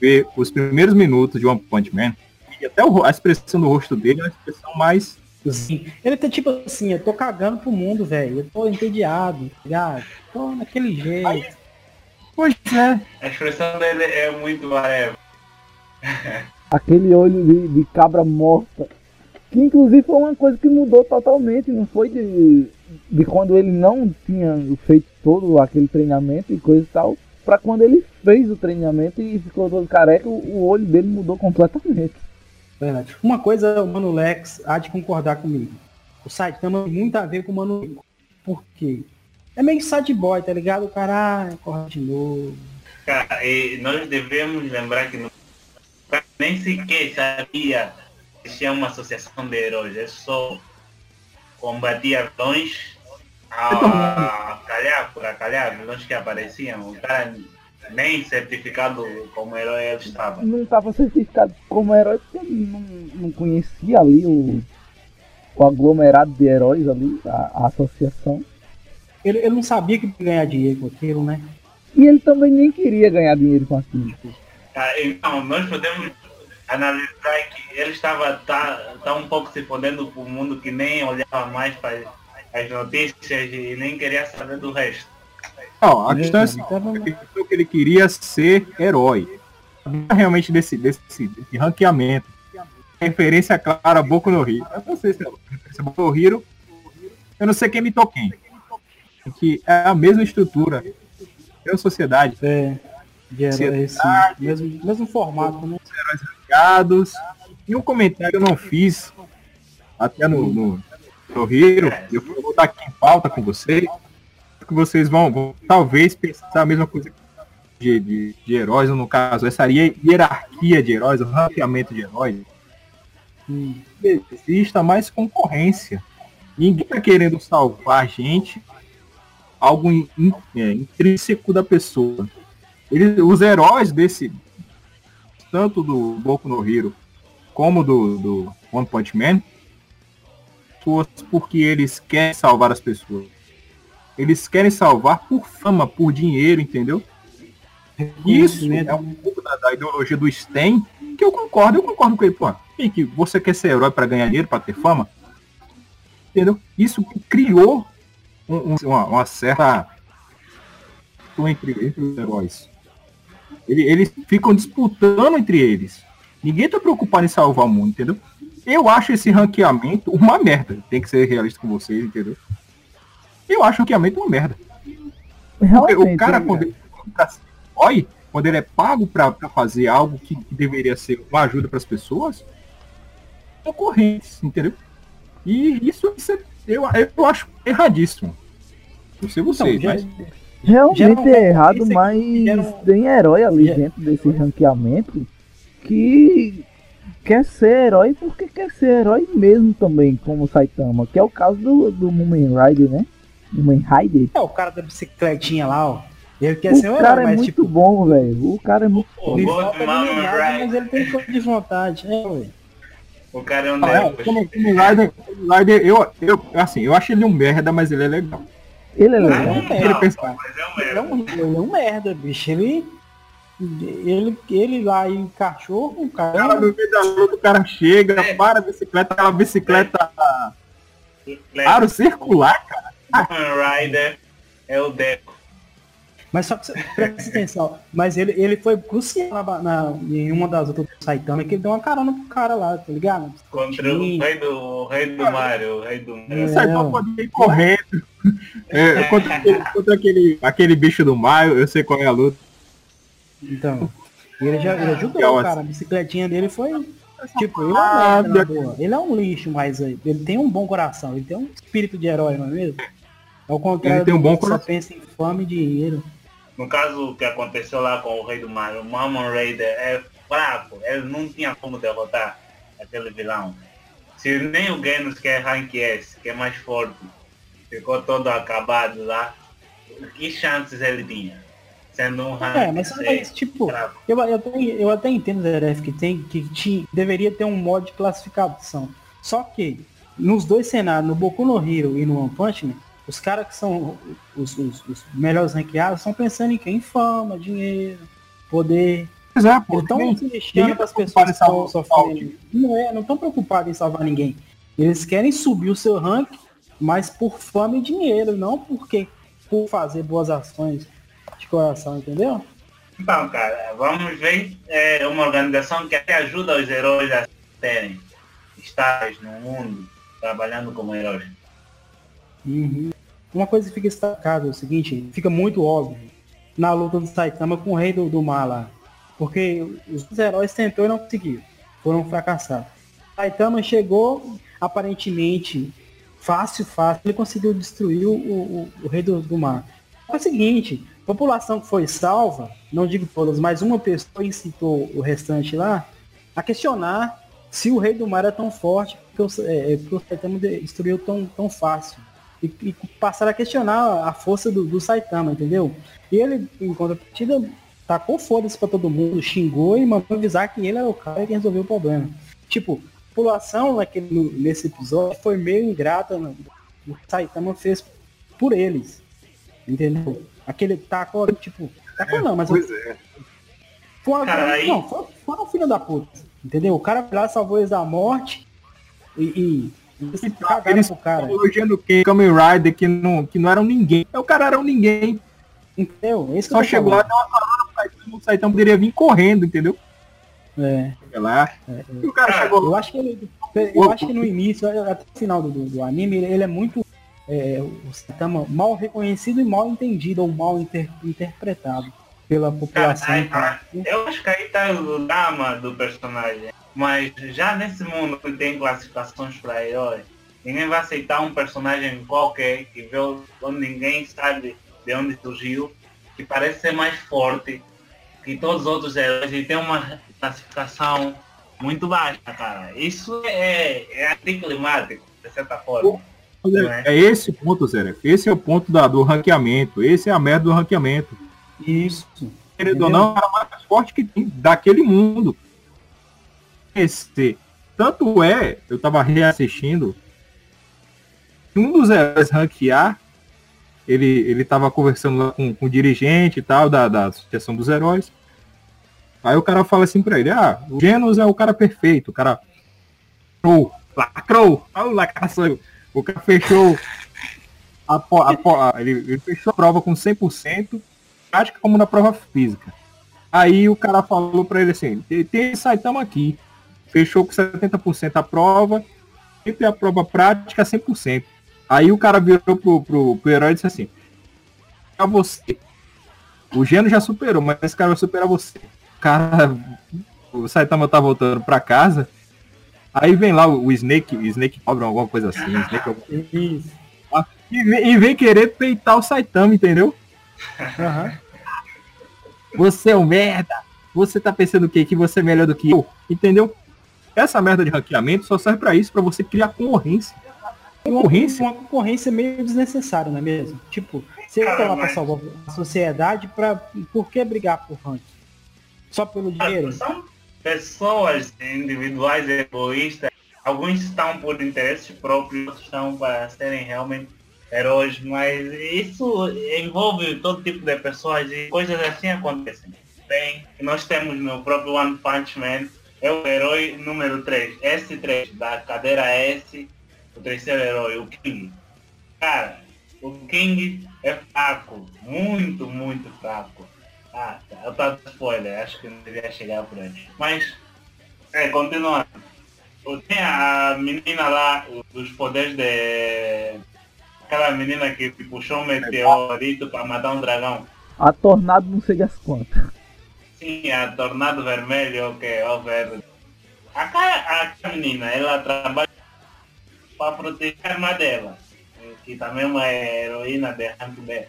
Speaker 4: Ver os primeiros minutos de One Punch Man, e até o a expressão do rosto dele é uma expressão mais.
Speaker 3: Sim. Ele tá tipo assim, eu tô cagando pro mundo, velho. Eu tô entediado, tá ligado? Tô naquele jeito.
Speaker 4: Pois é.
Speaker 2: A expressão dele é muito whatever. [laughs]
Speaker 1: Aquele olho de, de cabra morta. Que inclusive foi uma coisa que mudou totalmente, não foi de, de quando ele não tinha feito todo aquele treinamento e coisa e tal, pra quando ele fez o treinamento e ficou todo careca, o, olho dele mudou completamente.
Speaker 3: Verdade. Uma coisa, o Mano Lex há de concordar comigo. O Saitama tem muito a ver com o Mano Lex. Por quê? É meio sad boy, tá ligado? O cara ah, corre de novo.
Speaker 2: Cara, e nós devemos lembrar que no... nem sequer sabia que tinha uma associação de heróis. Ele só combatia vilões a, a calhar, por a calhar, vilões que apareciam. O cara nem certificado como herói ele estava.
Speaker 1: Não estava certificado como herói porque ele não, não conhecia ali o, o aglomerado de heróis ali, a, a associação.
Speaker 3: Ele, ele não sabia que ia ganhar dinheiro com aquilo, né?
Speaker 1: E ele também nem queria ganhar dinheiro com aquilo.
Speaker 2: Ah, Então, nós podemos analisar que ele estava tá, tá um pouco se fodendo pro mundo que nem olhava mais para as notícias e nem queria saber do resto.
Speaker 4: Não, a questão é assim, a é que ele queria ser herói. Não realmente desse, desse, desse ranqueamento. Referência clara a Boku no Hero. Eu não sei se é referência a Boku no Hero. Eu não sei quem me quem. Que é a mesma estrutura. Mesma sociedade.
Speaker 3: É, de mesmo, mesmo formato, né?
Speaker 4: ligados. E um comentário eu não fiz, até no, no no Hero, eu vou botar aqui em pauta com vocês, que vocês vão, vão talvez pensar a mesma coisa de, de, de heróis, ou no caso, essa hier- hierarquia de heróis, o ranqueamento de heróis,
Speaker 3: Hum.
Speaker 4: exista mais concorrência. Ninguém tá querendo salvar a gente, algo in- in- é, intrínseco da pessoa. Eles, os heróis desse, tanto do Boku no Hero como do, do One Punch Man, pessoas porque eles querem salvar as pessoas. Eles querem salvar por fama, por dinheiro, entendeu? Isso é um pouco da, da ideologia do Sten, que eu concordo, eu concordo com ele, pô. Que você quer ser herói para ganhar dinheiro, para ter fama? Entendeu? Isso criou um- um- uma, uma certa entre, entre os heróis. Ele- eles ficam disputando entre eles. Ninguém tá preocupado em salvar o mundo, entendeu? Eu acho esse ranqueamento uma merda. Tem que ser realista com vocês, entendeu? Eu acho o ranqueamento uma merda. Porque
Speaker 1: Realmente,
Speaker 4: o cara,
Speaker 1: né,
Speaker 4: quando ele, quando ele é pago pra, pra fazer algo que, que deveria ser uma ajuda pras pessoas, concorrentes, entendeu? E isso, isso é- eu, eu acho erradíssimo. Não sei vocês,
Speaker 3: Então,
Speaker 4: mas
Speaker 1: Realmente é errado, mas
Speaker 3: um-
Speaker 1: tem herói ali
Speaker 3: Ge-
Speaker 1: dentro desse ranqueamento que quer ser herói porque quer ser herói mesmo também, como o Saitama, que é o caso do, do Mumen Rider, né? Mumen Rider.
Speaker 3: É o cara da bicicletinha lá, ó. Ele quer
Speaker 1: O
Speaker 3: ser um herói,
Speaker 1: cara é
Speaker 3: mas
Speaker 1: muito
Speaker 3: tipo,
Speaker 1: bom, velho. O cara é muito
Speaker 2: O
Speaker 3: ele falta mas ele tem de vontade. É, ué.
Speaker 2: O cara é um
Speaker 4: Ah, é,
Speaker 2: deus.
Speaker 4: como, como Rider, Rider, eu, eu, assim, eu acho ele um merda, mas ele é legal.
Speaker 1: Ele é
Speaker 2: Não,
Speaker 1: legal.
Speaker 3: Ele
Speaker 2: não,
Speaker 3: pensa-
Speaker 2: mas é um
Speaker 3: Ele é,
Speaker 2: merda.
Speaker 3: um, ele é um merda, bicho. Ele, ele, ele lá e o cachorro, o
Speaker 4: O cara
Speaker 3: cara.
Speaker 4: no meio da luta, o cara chega,
Speaker 2: É.
Speaker 4: para a bicicleta, aquela bicicleta
Speaker 2: Lembra?
Speaker 4: aro circular, cara.
Speaker 2: Rider é o Deco.
Speaker 3: Mas só que você presta atenção. Mas ele, ele foi crucial na, na- em uma das outras do Saitama, que ele deu uma carona pro cara lá, tá ligado?
Speaker 2: Contra o rei do, o rei do Mario. O rei do Mario.
Speaker 3: É.
Speaker 4: Sai pra poder ir correndo. É, contra, aquele, contra aquele, aquele bicho do Maio, eu sei qual é a luta.
Speaker 3: Então. Ele já ele ajudou,
Speaker 4: Legal,
Speaker 3: cara. A bicicletinha dele foi. Tipo, ele é
Speaker 4: Ah,
Speaker 3: merda, na boa. Ele é um lixo, mas eh, ele tem um bom coração. Ele tem um espírito de herói, não é mesmo? Ao contrário
Speaker 4: Ele tem um
Speaker 3: do
Speaker 4: bom
Speaker 3: que só
Speaker 4: coração.
Speaker 3: pensa em fama e dinheiro.
Speaker 2: No caso que aconteceu lá com o rei do Mario, o Mammon Raider é fraco. Ele não tinha como derrotar aquele vilão. Se nem o Genos que é Rank S, que é mais forte, ficou todo acabado lá, que chances ele tinha? Sendo um
Speaker 3: É, mas,
Speaker 2: C,
Speaker 3: mas, tipo, eu, eu, até, eu até entendo, Zeref, que tem que deveria ter um modo de classificação. Só que nos dois cenários, no Boku no Hero e no One Punch Man, os caras que são os, os- os melhores ranqueados estão pensando em quem? Fama, dinheiro, poder.
Speaker 4: Pois é, pô,
Speaker 3: Eles estão se deixando para as pessoas
Speaker 4: em
Speaker 3: que sofrendo. Não é, não estão preocupados em salvar ninguém. Eles querem subir o seu rank, mas por fama e dinheiro, não porque por fazer boas ações coração, entendeu?
Speaker 2: Então, cara, vamos ver é, uma organização que até ajuda os heróis a terem estágios no mundo, trabalhando como heróis.
Speaker 3: Uhum. Uma coisa que fica destacada é o seguinte, fica muito óbvio na luta do Saitama com o rei do, do mar lá. Porque os heróis tentou e não conseguiram. Foram fracassados. Saitama chegou, aparentemente, fácil, fácil, ele conseguiu destruir o, o, o rei do, do mar. É o seguinte, população que foi salva, não digo todas, mas uma pessoa incitou o restante lá a questionar se o rei do mar é tão forte porque o, é, é, o Saitama destruiu tão, tão fácil. E, e passaram a questionar a força do, do Saitama, entendeu? E ele, em contrapartida, tacou foda-se pra todo mundo, xingou e mandou avisar que ele era o cara que resolveu o problema. Tipo, a população naquele, no- nesse episódio foi meio ingrata no, o que o Saitama fez por eles. Entendeu? Aquele tacou, tipo, tacou não, mas
Speaker 4: Pois é.
Speaker 3: foi uma,
Speaker 2: Cara, aí-
Speaker 3: não, foi, foi um filho da puta. Entendeu? O cara foi lá, salvou eles da morte e, e, e eles cagaram
Speaker 4: Eles
Speaker 3: pro cara.
Speaker 4: elogiando quem? Kamen Rider, que não, que não eram ninguém. É, O cara era um ninguém.
Speaker 3: Entendeu? É isso que
Speaker 4: Só chegou lá,
Speaker 3: falando.
Speaker 4: deu uma Saitama, o Saitama poderia vir correndo, entendeu?
Speaker 3: É.
Speaker 4: Sei lá. E o cara
Speaker 2: Cara,
Speaker 4: chegou
Speaker 3: Eu acho que ele, eu acho que no início, até o final do, do anime, ele, ele é muito é, o Saitama mal reconhecido e mal entendido, ou mal inter- interpretado pela população.
Speaker 2: aí,
Speaker 3: então.
Speaker 2: ah, eu acho que aí tá o drama do personagem. Mas já nesse mundo que tem classificações para heróis, ninguém vai aceitar um personagem qualquer que vê onde ninguém sabe de onde surgiu, que parece ser mais forte que todos os outros heróis e tem uma classificação muito baixa, cara. Isso é, é anticlimático, de certa forma. Não é?
Speaker 4: É esse o ponto, Zé. Esse é o ponto da, do ranqueamento. Esse é a merda do ranqueamento.
Speaker 3: Isso.
Speaker 4: Querendo ou não, é o cara mais forte que tem daquele mundo. Esse. Tanto é, eu tava reassistindo, um dos heróis ranquear, ele, ele tava conversando lá com, com o dirigente e tal, da, da Associação dos Heróis. Aí o cara fala assim pra ele, ah, o Genos é o cara perfeito, o cara lacrou, lacrou, olha o lacração. O cara fechou a, a a- ele, ele fechou a prova com 100%, prática como na prova física. Aí o cara falou pra ele assim, tem Saitama aqui, fechou com 70% a prova, sempre a prova prática 100%. Aí o cara virou pro, pro, pro herói e disse assim, pra você, o Geno já superou, mas esse cara vai superar você. O cara, o Saitama tá voltando pra casa, aí vem lá o, o Snake, o Snake cobra alguma coisa assim, Snake alguma
Speaker 3: Isso.
Speaker 4: e vem, e vem querer peitar o Saitama, entendeu?
Speaker 3: Aham.
Speaker 4: Você é um merda. Você tá pensando o quê? Que você é melhor do que eu? Entendeu? Essa merda de ranqueamento só serve pra isso, pra você criar concorrência.
Speaker 3: Uma,
Speaker 4: Concorrência?
Speaker 3: uma concorrência meio desnecessária, não é mesmo? Tipo, você tá lá pra salvar a sociedade, pra, por que brigar por ranking? Só pelo dinheiro?
Speaker 2: Pessoas individuais egoístas. Alguns estão por interesses próprios, outros estão para serem realmente heróis, mas isso envolve todo tipo de pessoas e coisas assim acontecem. Bem, nós temos no próprio One Punch Man, é o herói número 3, S3, da cadeira S, o terceiro herói, o King. Cara, o King é fraco, muito, muito fraco. Ah, tá. Eu tava spoiler, acho que não devia chegar por aí. Mas, é, continuando. Tem a menina lá, o- dos poderes de. Aquela menina que puxou um meteorito pra matar um dragão.
Speaker 1: A tornado não sei das quantas.
Speaker 2: Sim, a Tornado Vermelho, que é o verde. Aquela, a menina, ela trabalha para proteger a dela, que também é uma heroína de rank B.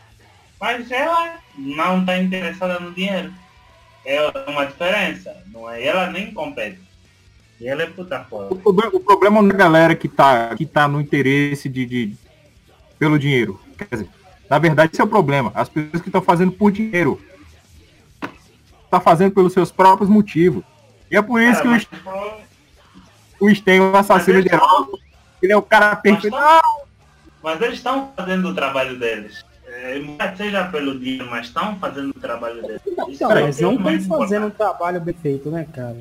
Speaker 2: Mas ela não está interessada no dinheiro. É uma diferença, não é? Ela nem compete. E ela é puta
Speaker 4: O,
Speaker 2: foda.
Speaker 4: proble- o problema não é a galera que tá, que tá no interesse de, de- pelo dinheiro. Quer dizer, na verdade esse é o problema. As pessoas que estão fazendo por dinheiro. Tá fazendo pelos seus próprios motivos. E é por isso
Speaker 2: Cara,
Speaker 4: que o, o Sten, o assassino herói, ele é o cara perfeito.
Speaker 2: tá- mas eles estão fazendo o trabalho deles. É, seja pelo dinheiro, mas estão fazendo o trabalho é
Speaker 3: mas
Speaker 2: o
Speaker 3: não estão fazendo um trabalho bem feito, né, cara?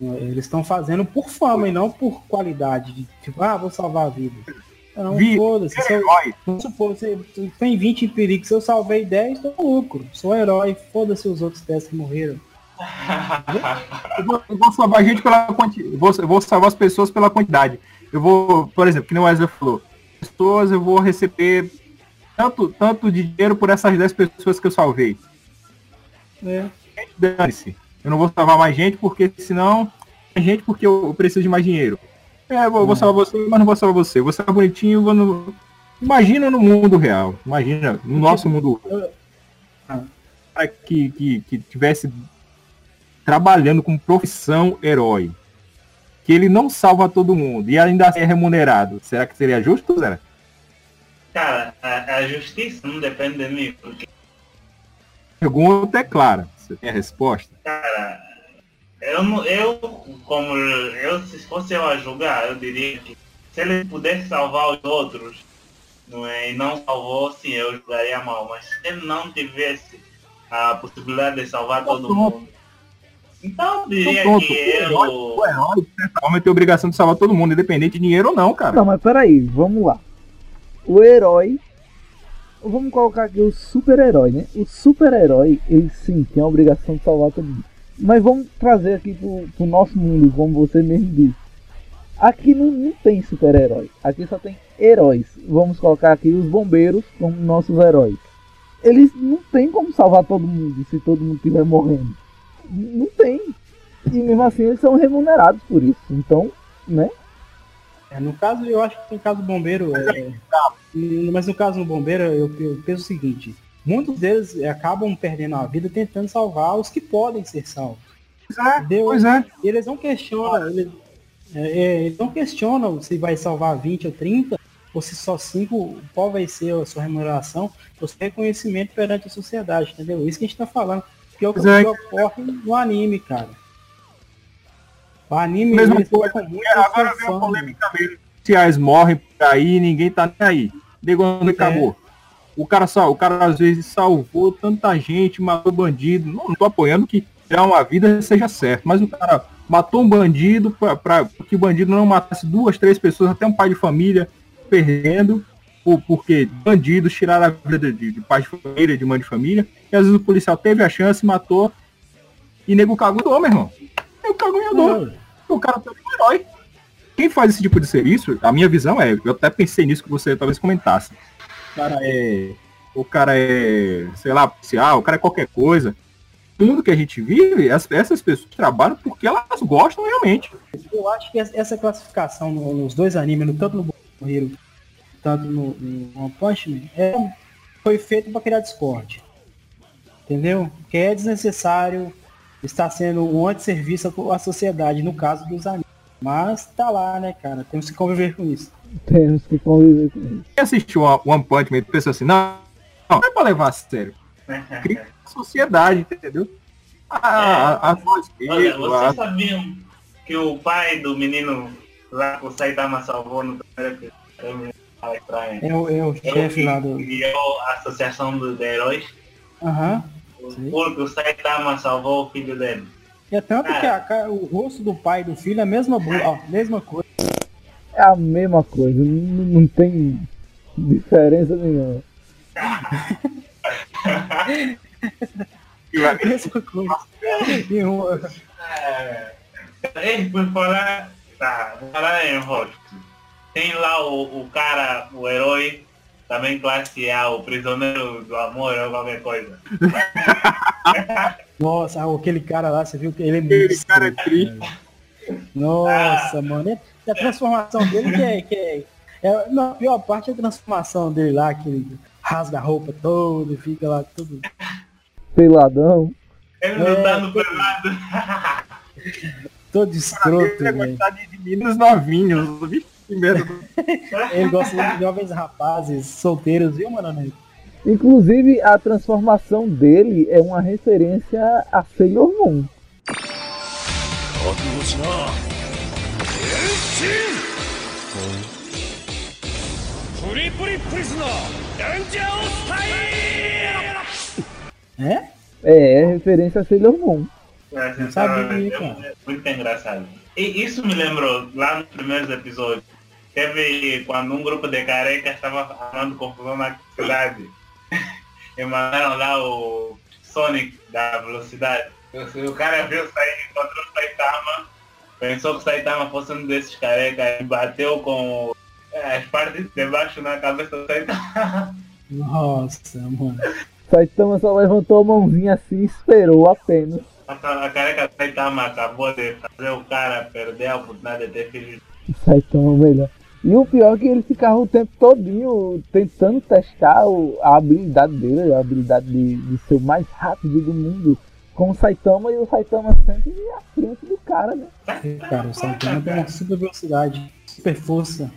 Speaker 3: Eles estão fazendo por fama e não por qualidade. De, tipo, ah, vou salvar a vida. Não,
Speaker 4: Vi-
Speaker 3: foda-se. Se eu,
Speaker 4: Herói.
Speaker 3: vamos supor, você tem 20 em perigo, se eu salvei 10, tô lucro. Sou herói, foda-se os outros 10 que morreram.
Speaker 4: Eu vou, eu vou salvar a gente pela quantidade. Eu vou, vou salvar as pessoas pela quantidade. Eu vou, por exemplo, que nem o Wesley falou, pessoas eu vou receber tanto, tanto de dinheiro por essas 10 pessoas que eu salvei.
Speaker 3: É.
Speaker 4: Dane-se. Eu não vou salvar mais gente porque senão tem gente porque eu, preciso de mais dinheiro. É, eu vou, vou salvar você, mas não vou salvar você. Vou salvar bonitinho, vou no... Imagina no mundo real. Imagina no nosso mundo
Speaker 3: Eu-
Speaker 4: cara que, que, que tivesse trabalhando com profissão herói. Que ele não salva todo mundo e ainda é remunerado. Será que seria justo, Zé?
Speaker 2: Cara, a, a justiça não depende de mim, porque,
Speaker 4: Pergunta é clara. Você tem a resposta?
Speaker 2: cara, eu, não- eu como eu, se fosse eu a julgar, eu diria que se ele pudesse salvar os outros, não é, e não salvou, sim, eu julgaria mal. Mas se ele não tivesse a possibilidade de salvar todo mundo, então eu diria
Speaker 4: Pronto,
Speaker 2: que
Speaker 4: o herói,
Speaker 2: eu...
Speaker 4: o herói, de certa forma, tem a obrigação de salvar todo mundo, independente de dinheiro ou não, cara.
Speaker 1: Não, mas peraí, vamos lá. O herói. Vamos colocar aqui o super-herói, né? O super-herói, ele sim tem a obrigação de salvar todo mundo. Mas vamos trazer aqui pro, pro nosso mundo, como você mesmo disse. Aqui não, não tem super-herói. Aqui só tem heróis. Vamos colocar aqui os bombeiros como nossos heróis. Eles não tem como salvar todo mundo se todo mundo estiver morrendo. Não tem. E mesmo assim eles são remunerados por isso. Então, né?
Speaker 3: É, no caso, eu acho que no caso do bombeiro, é, e- mas no caso do bombeiro, eu, eu penso o seguinte, muitos deles é, acabam perdendo a vida tentando salvar os que podem ser salvos.
Speaker 4: É, pois é.
Speaker 3: Eles não questionam, eles, é, é, eles não questionam se vai salvar 20 ou 30, ou se só 5, qual vai ser a sua remuneração, ou seu reconhecimento perante a sociedade, entendeu? Isso que a gente tá falando. Que é o que
Speaker 4: é.
Speaker 3: ocorre no anime, cara. O anime,
Speaker 4: Mesma coisa. É,
Speaker 3: na
Speaker 4: agora vem a polêmica mesmo. Policiais morrem por aí, ninguém tá nem aí. Negando
Speaker 3: É.
Speaker 4: acabou. O cara, o cara às vezes salvou tanta gente, matou bandido. Não, não tô apoiando que tirar uma vida seja certo, mas o cara matou um bandido pra que o bandido não matasse duas, três pessoas, até um pai de família perdendo, por, porque bandidos tiraram a vida de, de pai de família, de mãe de família, e às vezes o policial teve a chance, matou, e nego cagou, meu irmão. Nego cagou e andou. O cara tá um herói. Quem faz esse tipo de serviço, a minha visão é, eu até pensei nisso que você talvez comentasse. O cara é. O cara é, sei lá, policial, o cara é qualquer coisa. Mundo que a gente vive, as- essas pessoas trabalham porque elas gostam realmente.
Speaker 3: Eu acho que essa classificação no- nos dois animes, tanto no Hero, tanto no, no One Punch Man, é, foi feito para criar Discord. Entendeu? Que é desnecessário, está sendo um antisserviço à sociedade, no caso dos animes. Mas tá lá, né, cara? Temos que conviver com isso.
Speaker 1: Temos que conviver com isso.
Speaker 4: Quem assistiu a One Punch Man pensa assim, não, não, não é pra levar a sério. [laughs] Cria a sociedade, entendeu? A, a, a voz
Speaker 2: Olha,
Speaker 4: mesmo, a-
Speaker 2: vocês sabiam que o pai do menino lá que o Saitama salvou no primeiro episódio,
Speaker 3: É o, é o
Speaker 2: é o
Speaker 3: chefe lá do.
Speaker 2: criou a Associação dos Heróis,
Speaker 3: Aham. Sim.
Speaker 2: porque o Saitama salvou o filho dele.
Speaker 3: E é tanto que a o rosto do pai e do filho é a mesma, ó, mesma coisa.
Speaker 1: É a mesma coisa, não, não tem diferença nenhuma. [laughs]
Speaker 3: Mesma coisa. E um-
Speaker 2: Ei, por falar, tá, falar em rosto, tem lá o, o cara, o herói, também classe A, o prisioneiro do amor ou qualquer coisa. [laughs]
Speaker 3: Nossa, aquele cara lá, você viu que ele é muito
Speaker 4: Aquele cara é triste.
Speaker 3: Nossa, mano. E a transformação dele que é. Que é, é não, a pior parte é a transformação dele lá, que ele rasga a roupa toda e fica lá tudo.
Speaker 1: Peladão.
Speaker 2: Ele
Speaker 3: É,
Speaker 2: lutando pelado.
Speaker 3: Todo escroto,
Speaker 4: Ele é
Speaker 3: velho.
Speaker 4: gostar de, meninos novinhos. Vixe, Primeiro. [laughs]
Speaker 3: Ele gosta muito de jovens rapazes solteiros, viu, Mano
Speaker 1: Inclusive, a transformação dele é uma referência a Sailor Moon.
Speaker 3: É?
Speaker 1: É, é referência a Sailor Moon.
Speaker 2: É,
Speaker 3: Não sabia,
Speaker 2: é,
Speaker 3: é
Speaker 2: muito engraçado. E isso me lembrou lá nos primeiros episódios teve quando um grupo de carecas estava armando confusão na cidade. [laughs] E mandaram lá o Sonic da velocidade. O cara viu sair, encontrou o Saitama, pensou que o Saitama fosse um desses carecas e bateu com as partes de baixo na cabeça do Saitama. [laughs]
Speaker 3: Nossa, mano.
Speaker 1: Saitama só levantou a mãozinha assim e esperou apenas.
Speaker 2: A, ca- a careca do Saitama acabou de fazer o cara perder a oportunidade de ter filhos.
Speaker 1: Saitama melhor. E o pior é que ele ficava o tempo todinho tentando testar o- a habilidade dele, a habilidade de, de ser o mais rápido do mundo com o Saitama e o Saitama sempre à frente do cara, né?
Speaker 3: Cara, o Saitama tem uma super velocidade, super força,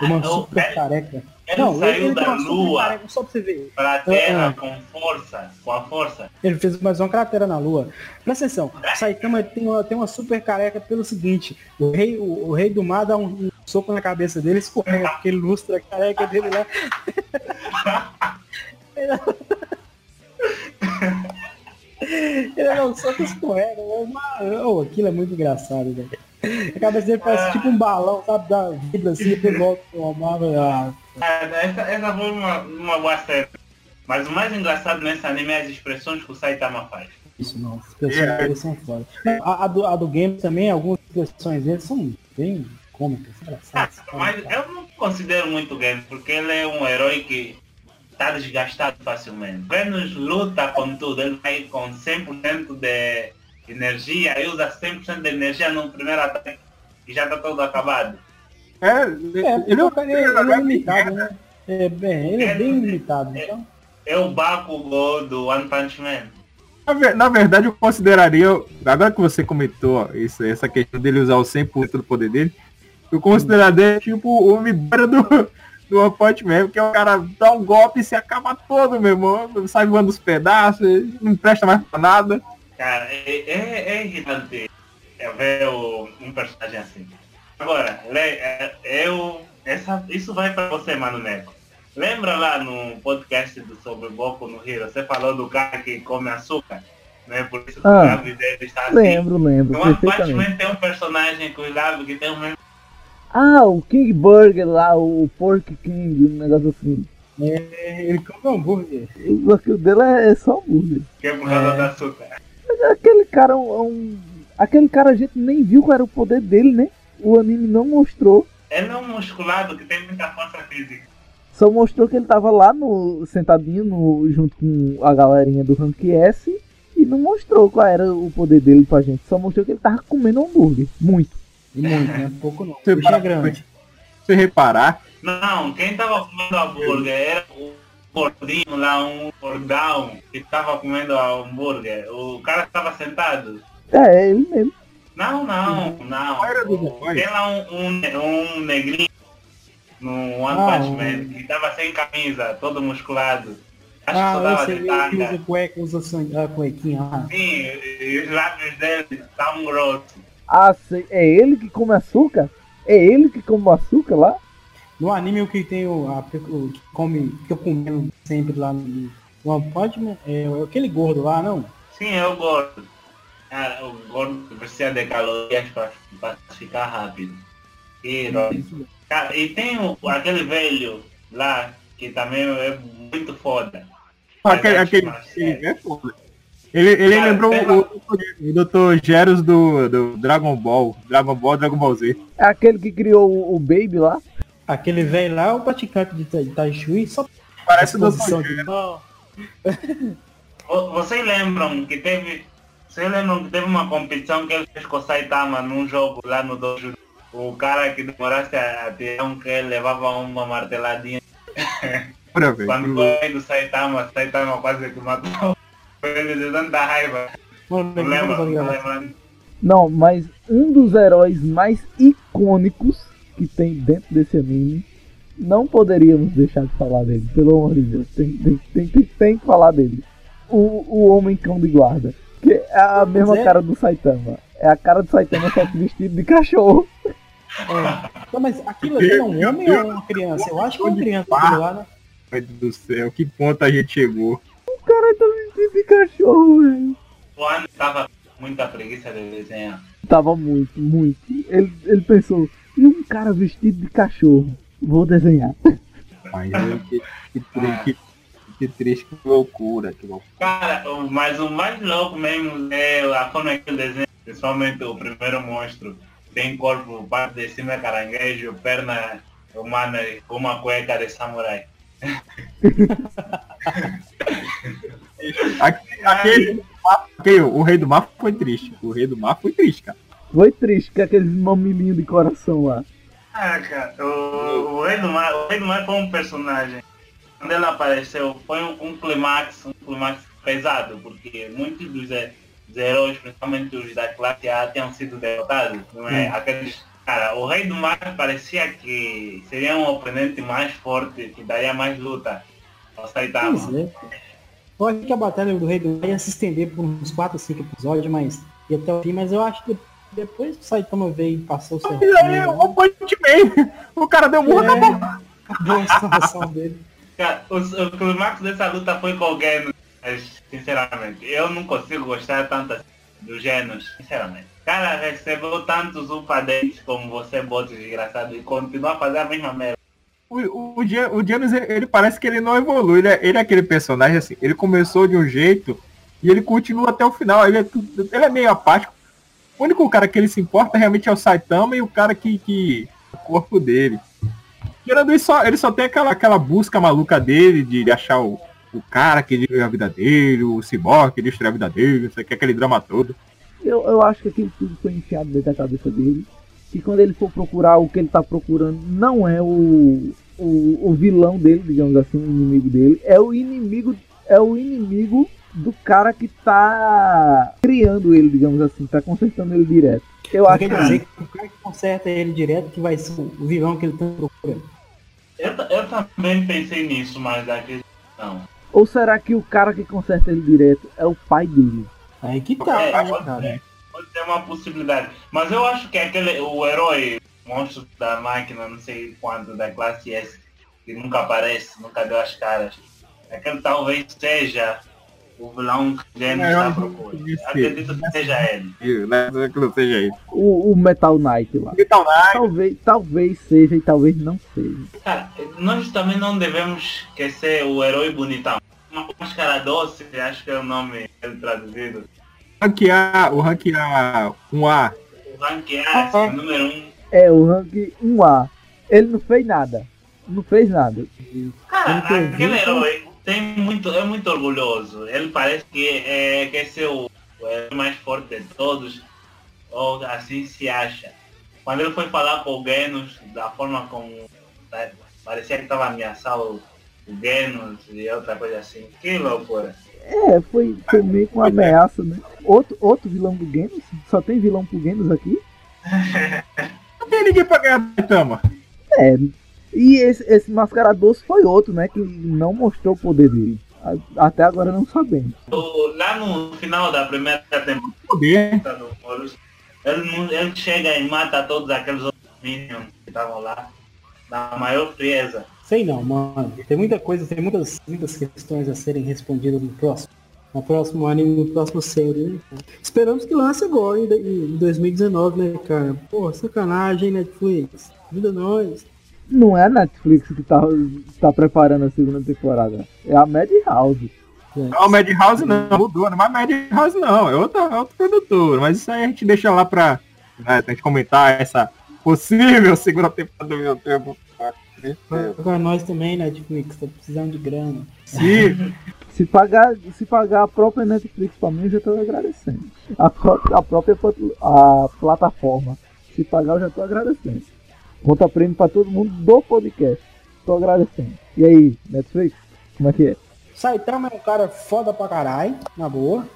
Speaker 3: uma
Speaker 2: Ah, o-
Speaker 3: super careca.
Speaker 2: Ele
Speaker 3: Não,
Speaker 2: saiu
Speaker 3: ele,
Speaker 2: da lua
Speaker 3: só você ver.
Speaker 2: pra terra
Speaker 3: Ah,
Speaker 2: com força, com a força.
Speaker 3: Ele fez mais uma cratera na lua. Presta atenção, o Saitama tem uma, tem uma super careca pelo seguinte, o rei, o, o rei do mar dá um, um soco na cabeça dele e escorrega, porque ele lustra a careca dele lá. [laughs] Ele dá um soco e escorrega. É uma... oh, aquilo é muito engraçado, velho. A cabeça dele parece tipo um balão, sabe? Dá vibra assim, depois volta pro. Ah,
Speaker 2: Ah, Essa, essa foi uma, uma boa série. Mas o mais engraçado nesse anime é as expressões que o Saitama faz.
Speaker 3: Isso não, as expressões deles são foda. A, a do, a do game também, algumas expressões deles são bem cômicas, engraçadas.
Speaker 2: Mas eu não considero muito game, porque ele é um herói que está desgastado facilmente. Vênus luta com tudo, ele vai com 100% de energia e usa 100% de energia no primeiro ataque e já está todo acabado.
Speaker 4: É,
Speaker 3: É,
Speaker 4: ele,
Speaker 3: ele,
Speaker 4: ele,
Speaker 3: ele, é limitado, né? É, bem, ele é bem limitado. Então,
Speaker 2: É o Bakugou do One Punch Man.
Speaker 4: Na ver- Na verdade, eu consideraria, agora que você comentou isso, essa questão dele usar o 100% do poder dele, eu consideraria tipo o Midora do, do One Punch Man, que é o cara dá um golpe e se acaba todo, meu irmão, sai voando os pedaços, não presta mais pra nada.
Speaker 2: Cara, é, é, é irritante é ver o- um personagem assim. Agora, le- é- eu, essa, isso vai pra você, Mano Neco. Lembra lá no podcast do sobre Boku no Hero, você falou do cara que come açúcar? Né? Por isso que
Speaker 1: Ah,
Speaker 2: o lábio dele está assim.
Speaker 1: Lembro, lembro,
Speaker 2: No. Man tem um personagem com os lábios que tem um
Speaker 1: Ah, o King Burger lá, o Pork King, um negócio assim.
Speaker 3: é, ele come hambúrguer.
Speaker 1: O aquilo dele é, é só hambúrguer.
Speaker 2: que é por causa
Speaker 3: É.
Speaker 2: do açúcar.
Speaker 1: Aquele cara é um, é um- Aquele cara a gente nem viu qual era o poder dele, né? O anime não mostrou.
Speaker 2: Ele é um musculado que tem muita força física.
Speaker 1: Só mostrou que ele tava lá no. sentadinho no, junto com a galerinha do Rank S. E não mostrou qual era o poder dele pra gente. Só mostrou que ele tava comendo hambúrguer. Muito.
Speaker 3: E muito, né? Pouco não.
Speaker 4: Você
Speaker 3: é
Speaker 4: para-
Speaker 3: grande.
Speaker 4: Se você reparar,
Speaker 2: Não, quem tava comendo hambúrguer era o gordinho lá, um gordão, que tava comendo hambúrguer. O cara que tava sentado.
Speaker 1: É, é ele mesmo.
Speaker 2: Não, não, não. Tem lá um, um, um negrinho no One
Speaker 3: Ah,
Speaker 2: Punch
Speaker 3: um-
Speaker 2: Man que tava sem camisa, todo musculado. Acho que
Speaker 3: Ah,
Speaker 2: só
Speaker 3: eu
Speaker 2: tava
Speaker 3: sei,
Speaker 2: de
Speaker 3: ele usa
Speaker 2: tanga.
Speaker 3: cueca, usa sangue, a cuequinha lá.
Speaker 2: Sim, e, os lábios dele estavam grossos.
Speaker 1: Ah, sei. É ele que come açúcar? É ele que come o açúcar lá?
Speaker 3: No anime o que tem o, a, o que come, que eu comendo sempre lá no One Punch Man, é aquele gordo lá, não?
Speaker 2: Sim, é o gordo. Cara, o gordo precisa de calorias para, ficar rápido. E. Cara, e tem o, aquele velho lá, que também é muito foda.
Speaker 4: aquele, aquele, é foda. Ele, ele
Speaker 2: Cara,
Speaker 4: lembrou
Speaker 2: pega-
Speaker 4: o, o Dr. Geros do, do Dragon Ball. Dragon Ball, Dragon Ball Z.
Speaker 1: É aquele que criou o, o Baby lá?
Speaker 3: Aquele velho lá é o praticante de, Tai- de Tai Chui, só
Speaker 4: Parece
Speaker 3: posição de.
Speaker 2: Vo- Vocês lembram que teve. Vocês lembram que teve uma competição que ele fez com o Saitama num jogo lá no Dojo? O cara que demorasse a, tirar um que ele levava uma marteladinha.
Speaker 4: Olha, velho.
Speaker 2: Quando foi do Saitama, Saitama quase que matou. Foi ele de tanta raiva.
Speaker 3: Mano,
Speaker 2: Não
Speaker 3: lembro,
Speaker 2: Não
Speaker 3: não
Speaker 2: lembra?
Speaker 1: Não, mas um dos heróis mais icônicos que tem dentro desse anime. Não poderíamos deixar de falar dele, pelo amor de Deus. Tem, tem, tem, tem, tem que falar dele. O, o Homem Cão de Guarda. Que é a mesma
Speaker 3: é.
Speaker 1: cara do Saitama. É a cara do Saitama só que vestido de cachorro.
Speaker 3: É. Não, mas aquilo ali é um homem ou é uma criança? Eu acho que é uma criança aquilo lá, né?
Speaker 4: Meu Deus do céu, que ponto a gente chegou.
Speaker 1: O cara tá vestido de cachorro, velho.
Speaker 2: O ano tava com muita preguiça de desenhar.
Speaker 1: Tava muito, muito. Ele, ele pensou, e um cara vestido de cachorro? Vou desenhar.
Speaker 4: Mas eu- que, que, que, que triste, que loucura, que loucura.
Speaker 2: Cara, mas o mais louco mesmo é a forma que ele desenha, principalmente o primeiro monstro. Tem corpo, parte de cima é caranguejo, perna humana com uma cueca de samurai. [laughs]
Speaker 4: Aquele, aquele, aquele- o rei do mar foi triste. O rei do mar foi triste, cara.
Speaker 1: Foi triste com aqueles mamilinhos de coração lá.
Speaker 2: Ah, cara, o, o, Rei do Mar, o Rei do Mar foi um personagem. Quando ele apareceu, foi um, um clímax, um clímax pesado, porque muitos dos, he- dos heróis, principalmente os da classe A, tinham sido derrotados. Não é? Aqueles, cara, o Rei do Mar parecia que seria um oponente mais forte, que daria mais luta ao Saitama.
Speaker 3: Pois é. Eu acho que a batalha do Rei do Mar ia se estender por uns 4 ou 5 episódios, mas ia até o fim, mas eu acho que depois que o Saitama veio e passou o
Speaker 4: Mas aí, o Punch Man, o cara deu murro na.
Speaker 3: É, acabou a situação dele.
Speaker 2: Cara, o, o clímax dessa luta foi com alguém, mas, sinceramente, eu não consigo gostar tanto assim do Genos, sinceramente. Cara, recebeu tantos upadentes como você, bote desgraçado, e continua a fazer a mesma merda.
Speaker 4: O, o, o, Janus, ele, ele parece que ele não evolui. Ele é, ele é aquele personagem assim. Ele começou de um jeito e ele continua até o final. Ele é, ele é meio apático. O único cara que ele se importa realmente é o Saitama e o cara que. que o corpo dele. Tirando isso, ele só tem aquela, aquela busca maluca dele de, de achar o, o cara que destruiu a vida dele, o ciborgue que destruiu a vida dele, não sei o que, aquele drama todo.
Speaker 1: Eu, eu acho que aquilo tudo foi enfiado dentro da cabeça dele. que quando ele for procurar o que ele tá procurando não é o, o, o vilão dele, digamos assim, o inimigo dele, é o inimigo, é o inimigo do cara que tá criando ele, digamos assim, tá consertando ele direto. Eu acho
Speaker 3: Quer dizer que o cara que conserta ele direto que vai ser o vilão que ele tá procurando.
Speaker 2: Eu, eu também pensei nisso, mas aqui não.
Speaker 1: ou será que o cara que conserta ele direto é o pai dele?
Speaker 3: Aí que tá,
Speaker 2: É,
Speaker 3: né,
Speaker 2: pode
Speaker 3: cara?
Speaker 2: ser. Pode ser uma possibilidade. Mas eu acho que aquele, o herói, monstro da máquina, não sei quanto, da classe S, que nunca aparece, nunca deu as caras. Aquele talvez seja o vilão que o Gênio
Speaker 4: É,
Speaker 2: está Acredito que seja ele.
Speaker 4: Né? Que não seja isso.
Speaker 1: O, o Metal Knight lá.
Speaker 4: Então, né?
Speaker 1: Talvez, talvez seja e talvez não seja.
Speaker 2: Cara, nós também não devemos esquecer o herói bonitão. Uma máscara doce, acho que é o nome traduzido.
Speaker 4: Ranquear, o ranquear 1A.
Speaker 2: O ranquear,
Speaker 3: Ah, ah.
Speaker 2: número um.
Speaker 1: É, o rank 1A. Ele não fez nada. Não fez nada.
Speaker 2: Cara,
Speaker 1: Ele
Speaker 2: aquele herói tem muito, é muito orgulhoso. Ele parece que é, quer ser o, o herói mais forte de todos, ou assim se acha. Quando ele foi falar com o Genos, da forma como né, parecia que estava ameaçando o Genos e outra coisa assim. Que loucura.
Speaker 1: É, foi, foi meio com ameaça, né? Outro, outro vilão do Genos? Só tem vilão pro Genos aqui?
Speaker 4: Não tem ninguém pra ganhar da Tama.
Speaker 1: É. E esse, esse mascaradoso foi outro, né? Que não mostrou o poder dele. A- Até agora não sabemos.
Speaker 2: Lá no final da primeira temporada
Speaker 4: Poder.
Speaker 2: Horus, ele, não- ele chega e mata todos aqueles outros minions que estavam lá. Na maior frieza.
Speaker 3: Sei não, mano. Tem muita coisa, tem muitas, muitas questões a serem respondidas no próximo. No próximo anime, no próximo série, né? Esperamos que lance agora, em, em 2019, né, cara? Pô, sacanagem, Netflix. Ajuda nós.
Speaker 1: Não é a Netflix que tá, tá preparando a segunda temporada. É a Madhouse.
Speaker 4: Não, o Madhouse não, mudou, não é Madhouse não, é outro, é outro produtor. Mas isso aí a gente deixa lá pra, né, pra gente comentar essa possível segunda temporada do meu tempo.
Speaker 3: Agora nós também, Netflix, tá precisando de grana.
Speaker 4: Se, [laughs]
Speaker 1: Se pagar, se pagar a própria Netflix pra mim, eu já tô agradecendo. A, a própria a plataforma. Se pagar, eu já tô agradecendo. Conta prêmio pra todo mundo do podcast. Tô agradecendo. E aí, Netflix? Como é que é?
Speaker 3: Saitama é um cara foda pra caralho, na boa.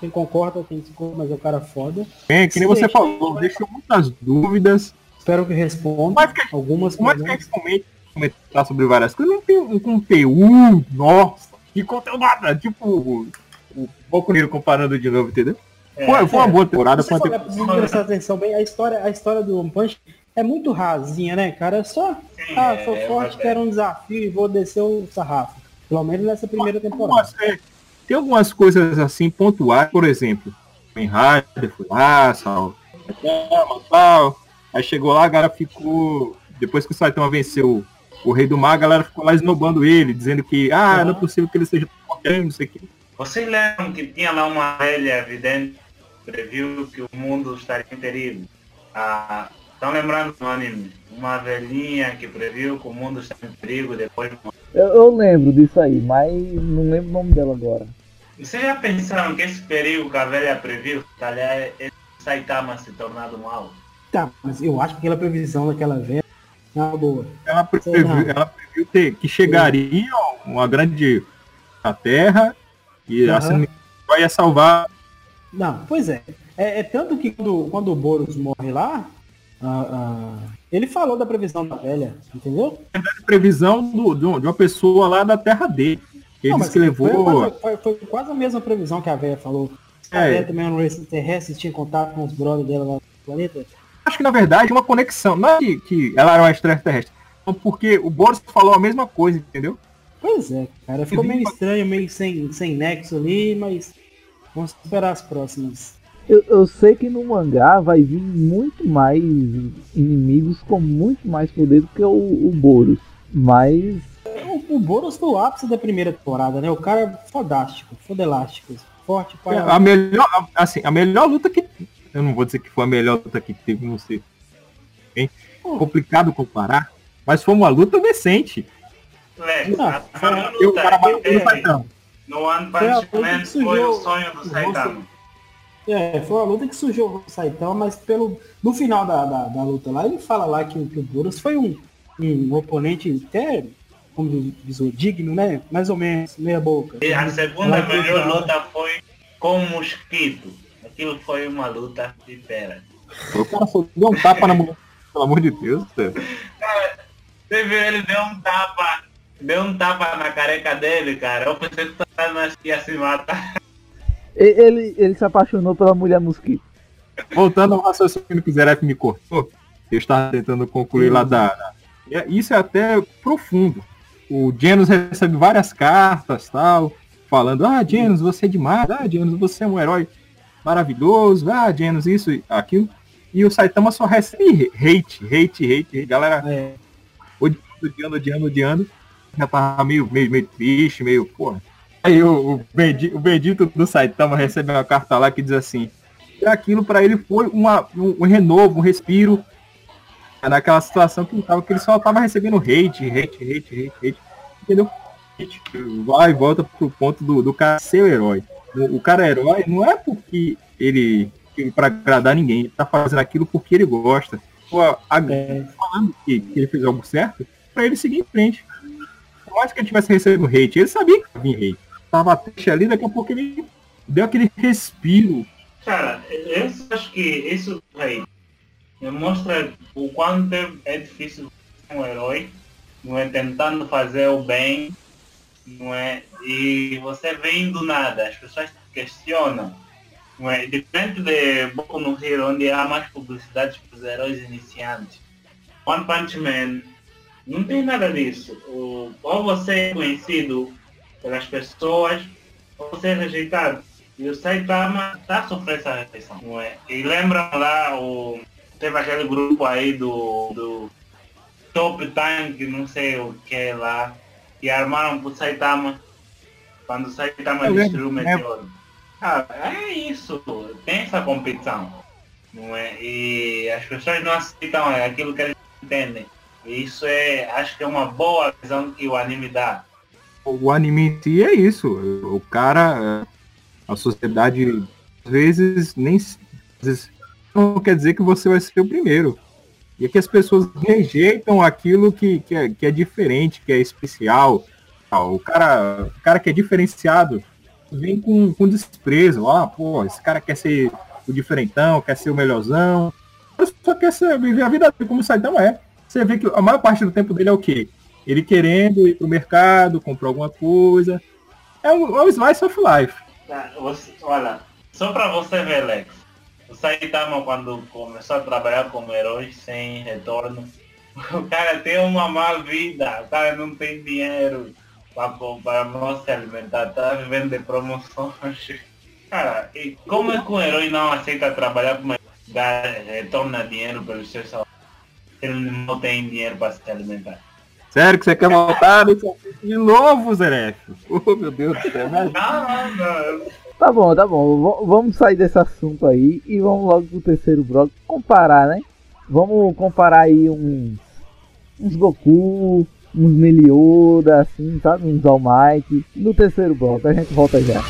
Speaker 3: Quem concorda, quem discorda, mas é um cara foda.
Speaker 4: bem, que nem você falou, deixou muitas dúvidas.
Speaker 3: Espero que responda.
Speaker 4: Mas que-
Speaker 3: Algumas
Speaker 4: é que a gente comente, comentar sobre várias coisas? Não tem um conteúdo, nossa, que conteúdo nada, tipo o, o Boku Hero comparando de novo, entendeu? Foi, foi uma boa temporada,
Speaker 3: Você
Speaker 4: foi uma
Speaker 3: é
Speaker 4: temporada.
Speaker 3: preciso prestar atenção bem, a história, a história do One Punch é muito rasinha, né, cara? É só,
Speaker 2: Sim,
Speaker 3: ah,
Speaker 2: é,
Speaker 3: sou
Speaker 2: é
Speaker 3: forte, quero um desafio e vou descer o sarrafo. Pelo menos nessa primeira temporada.
Speaker 4: Algumas- é, tem algumas coisas assim pontuais, por exemplo, o Rider foi lá, sal, tal. Aí chegou lá, a galera ficou. Depois que o Saitama venceu o Rei do Mar, a galera ficou lá esnobando ele, dizendo que, ah, não é possível que ele seja tão forte, não sei o que.
Speaker 2: Vocês lembram que tinha lá uma velha vidente que previu que o mundo estaria em perigo? Ah, estão lembrando do anime? Uma velhinha que previu que o mundo estaria em perigo depois
Speaker 1: Eu, eu lembro disso aí, mas não lembro o nome dela agora.
Speaker 2: Vocês já pensaram que esse perigo que a velha previu, talhar é Saitama se tornado mal?
Speaker 3: Tá, mas eu acho que aquela previsão daquela velha, na boa.
Speaker 4: Ela previu, ela previu ter, que chegaria uma grande na Terra e
Speaker 3: Aham.
Speaker 4: assim vai salvar.
Speaker 3: Não, pois é. É, é tanto que quando, quando o Boros morre lá, ah, ele falou da previsão da velha, entendeu?
Speaker 4: previsão do, do- de uma pessoa lá da terra dele. Ele
Speaker 3: Não,
Speaker 4: disse que levou.
Speaker 3: Foi, foi- foi quase a mesma previsão que a velha falou. A
Speaker 4: É.
Speaker 3: velha também era um extraterrestre, tinha contato com os brothers dela lá no planeta.
Speaker 4: Acho que na verdade uma conexão. Não é que, que ela era uma extraterrestre. Não, porque o Boris falou a mesma coisa, entendeu?
Speaker 3: Pois é, cara. Ficou meio estranho, meio sem, sem nexo ali, mas vamos esperar as próximas.
Speaker 1: Eu, eu sei que no mangá vai vir muito mais inimigos com muito mais poder do que o, o Boros. Mas
Speaker 3: O, o Boros foi o ápice da primeira temporada, né? O cara é fodástico, fodelástico, forte para...
Speaker 4: A melhor, assim, a melhor luta que. Eu não vou dizer que foi a melhor luta que teve, não sei. Hein? Complicado comparar. Mas foi uma luta decente.
Speaker 2: Lex,
Speaker 3: Não,
Speaker 2: a maior
Speaker 4: Eu,
Speaker 2: luta
Speaker 4: cara,
Speaker 2: que
Speaker 4: bateu no
Speaker 2: teve
Speaker 3: Foi a
Speaker 2: o sonho do Saitama.
Speaker 3: É, foi uma luta que surgiu o Saitama, mas pelo, no final da, da, da luta lá, ele fala lá que, o- que o Boros foi um, um oponente até, como diz o digno, né? Mais ou menos, meia boca.
Speaker 2: E a segunda
Speaker 3: Lá
Speaker 2: melhor
Speaker 3: fala-
Speaker 2: luta foi com o Mosquito. Aquilo foi uma luta de pera.
Speaker 4: O cara só deu um tapa na mulher. Pelo amor de Deus, velho.
Speaker 2: Você viu, ele deu um tapa, deu um tapa na careca dele, cara. Eu pensei que o Satanás ia se matar.
Speaker 1: Ele, ele se apaixonou pela mulher mosquito.
Speaker 4: Voltando ao raciocínio que o Zeref me cortou, eu estava tentando concluir lá da. é- Isso é até profundo. O Genos recebe várias cartas tal, falando, ah, Genos, você é demais, ah, Genos, você é um herói maravilhoso, ah, Genos, isso e aquilo. E o Saitama só recebe hate, hate, hate, hate. Galera
Speaker 3: É,
Speaker 4: odiando, odiando, odiando. Já tava meio, meio, meio triste, meio, pô. Aí o, o, bendito, o bendito do Saitama recebe uma carta lá que diz assim, que aquilo pra ele foi uma, um, um renovo, um respiro naquela situação que tava, que ele só tava recebendo hate, hate, hate, hate, hate, entendeu? Hate. Vai e volta pro ponto do, do cara ser o herói. O, o cara é herói não é porque ele, para agradar ninguém, ele tá fazendo aquilo porque ele gosta. Pô, a,
Speaker 3: é,
Speaker 4: falando que, que ele fez algo certo, pra ele seguir em frente. Por mais que ele tivesse recebendo hate, ele sabia que vinha hate. Tava triste ali, daqui a pouco ele deu aquele respiro.
Speaker 2: Cara, eu acho que isso aí mostra o quanto é- é difícil ser um herói, não é tentando fazer o bem, não é? E você vem do nada, as pessoas questionam. Não é? Diferente de Boku no Hero, onde há mais publicidade para os heróis iniciantes. One Punch Man não tem nada disso. Ou você é conhecido pelas pessoas, ou você é rejeitado. E o Saitama tá sofrendo essa rejeição, não é? E lembram lá, o, teve aquele grupo aí do, do Top Tank, não sei o que lá, que armaram pro Saitama quando o Saitama destruiu o
Speaker 4: lembro.
Speaker 2: meteoro. Ah, é isso, tem essa competição, não é? E as pessoas não aceitam aquilo que eles entendem. E isso é, acho que é uma boa visão que o anime dá.
Speaker 4: O anime em si é isso. O cara, a sociedade, às vezes, nem. Às vezes, não quer dizer que você vai ser o primeiro. E é que as pessoas rejeitam aquilo que, que, é, que é diferente, que é especial. Ah, O cara, o cara que é diferenciado vem com, com desprezo. Ah, pô, esse cara quer ser o diferentão, quer ser o melhorzão. Só quer ser, viver a vida como o Saitama é. Você vê que a maior parte do tempo dele é o quê? Ele querendo ir pro mercado, comprar alguma coisa. É um, é um slice of life.
Speaker 2: Tá, olha, só pra você ver, Lex. O Saitama, quando começou a trabalhar como herói sem retorno, [laughs] o cara tem uma má vida, o cara não tem dinheiro para não se alimentar, tá vivendo de promoções. [laughs] Cara, e como é que um herói não aceita trabalhar dar retorna dinheiro pelos seus salários? Se ele não tem dinheiro para se alimentar.
Speaker 4: Sério que você quer voltar de novo, Zeref? Oh, meu Deus do céu.
Speaker 2: não.
Speaker 1: Tá bom, tá bom. V- vamos sair desse assunto aí e vamos logo pro terceiro bloco comparar, né? Vamos comparar aí uns, uns Goku, uns Melioda, assim, sabe? Uns All Might. No terceiro bloco, a gente volta já.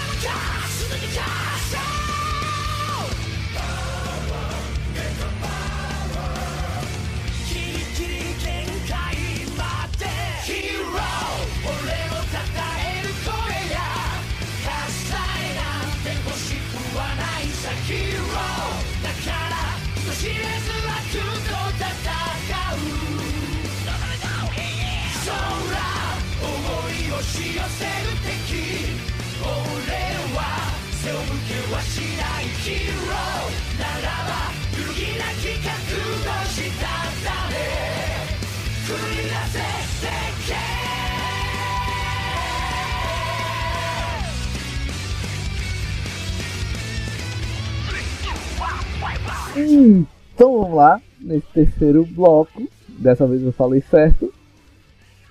Speaker 1: Então vamos lá, nesse terceiro bloco. Dessa vez eu falei certo.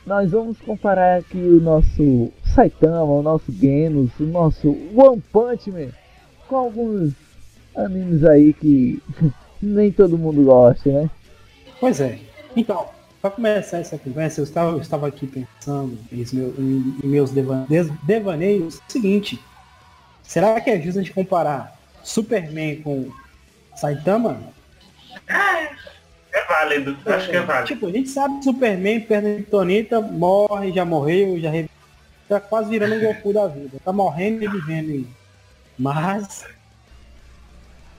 Speaker 1: Nós vamos comparar aqui o nosso Saitama, o nosso Genos, o nosso One Punch Man com alguns animes aí que [laughs] nem todo mundo gosta, né?
Speaker 3: Pois é. Então, para começar essa conversa, eu estava, eu estava aqui pensando em, meu- em- em meus devan- des- devaneios. o Seguinte, será que é justo a gente comparar Superman com Saitama,
Speaker 2: É válido, acho que é válido.
Speaker 3: tipo, a gente sabe que Superman, perna de Tonita, morre, já morreu, já re- tá quase virando um [laughs] Goku da vida. Tá morrendo e vivendo aí. Mas,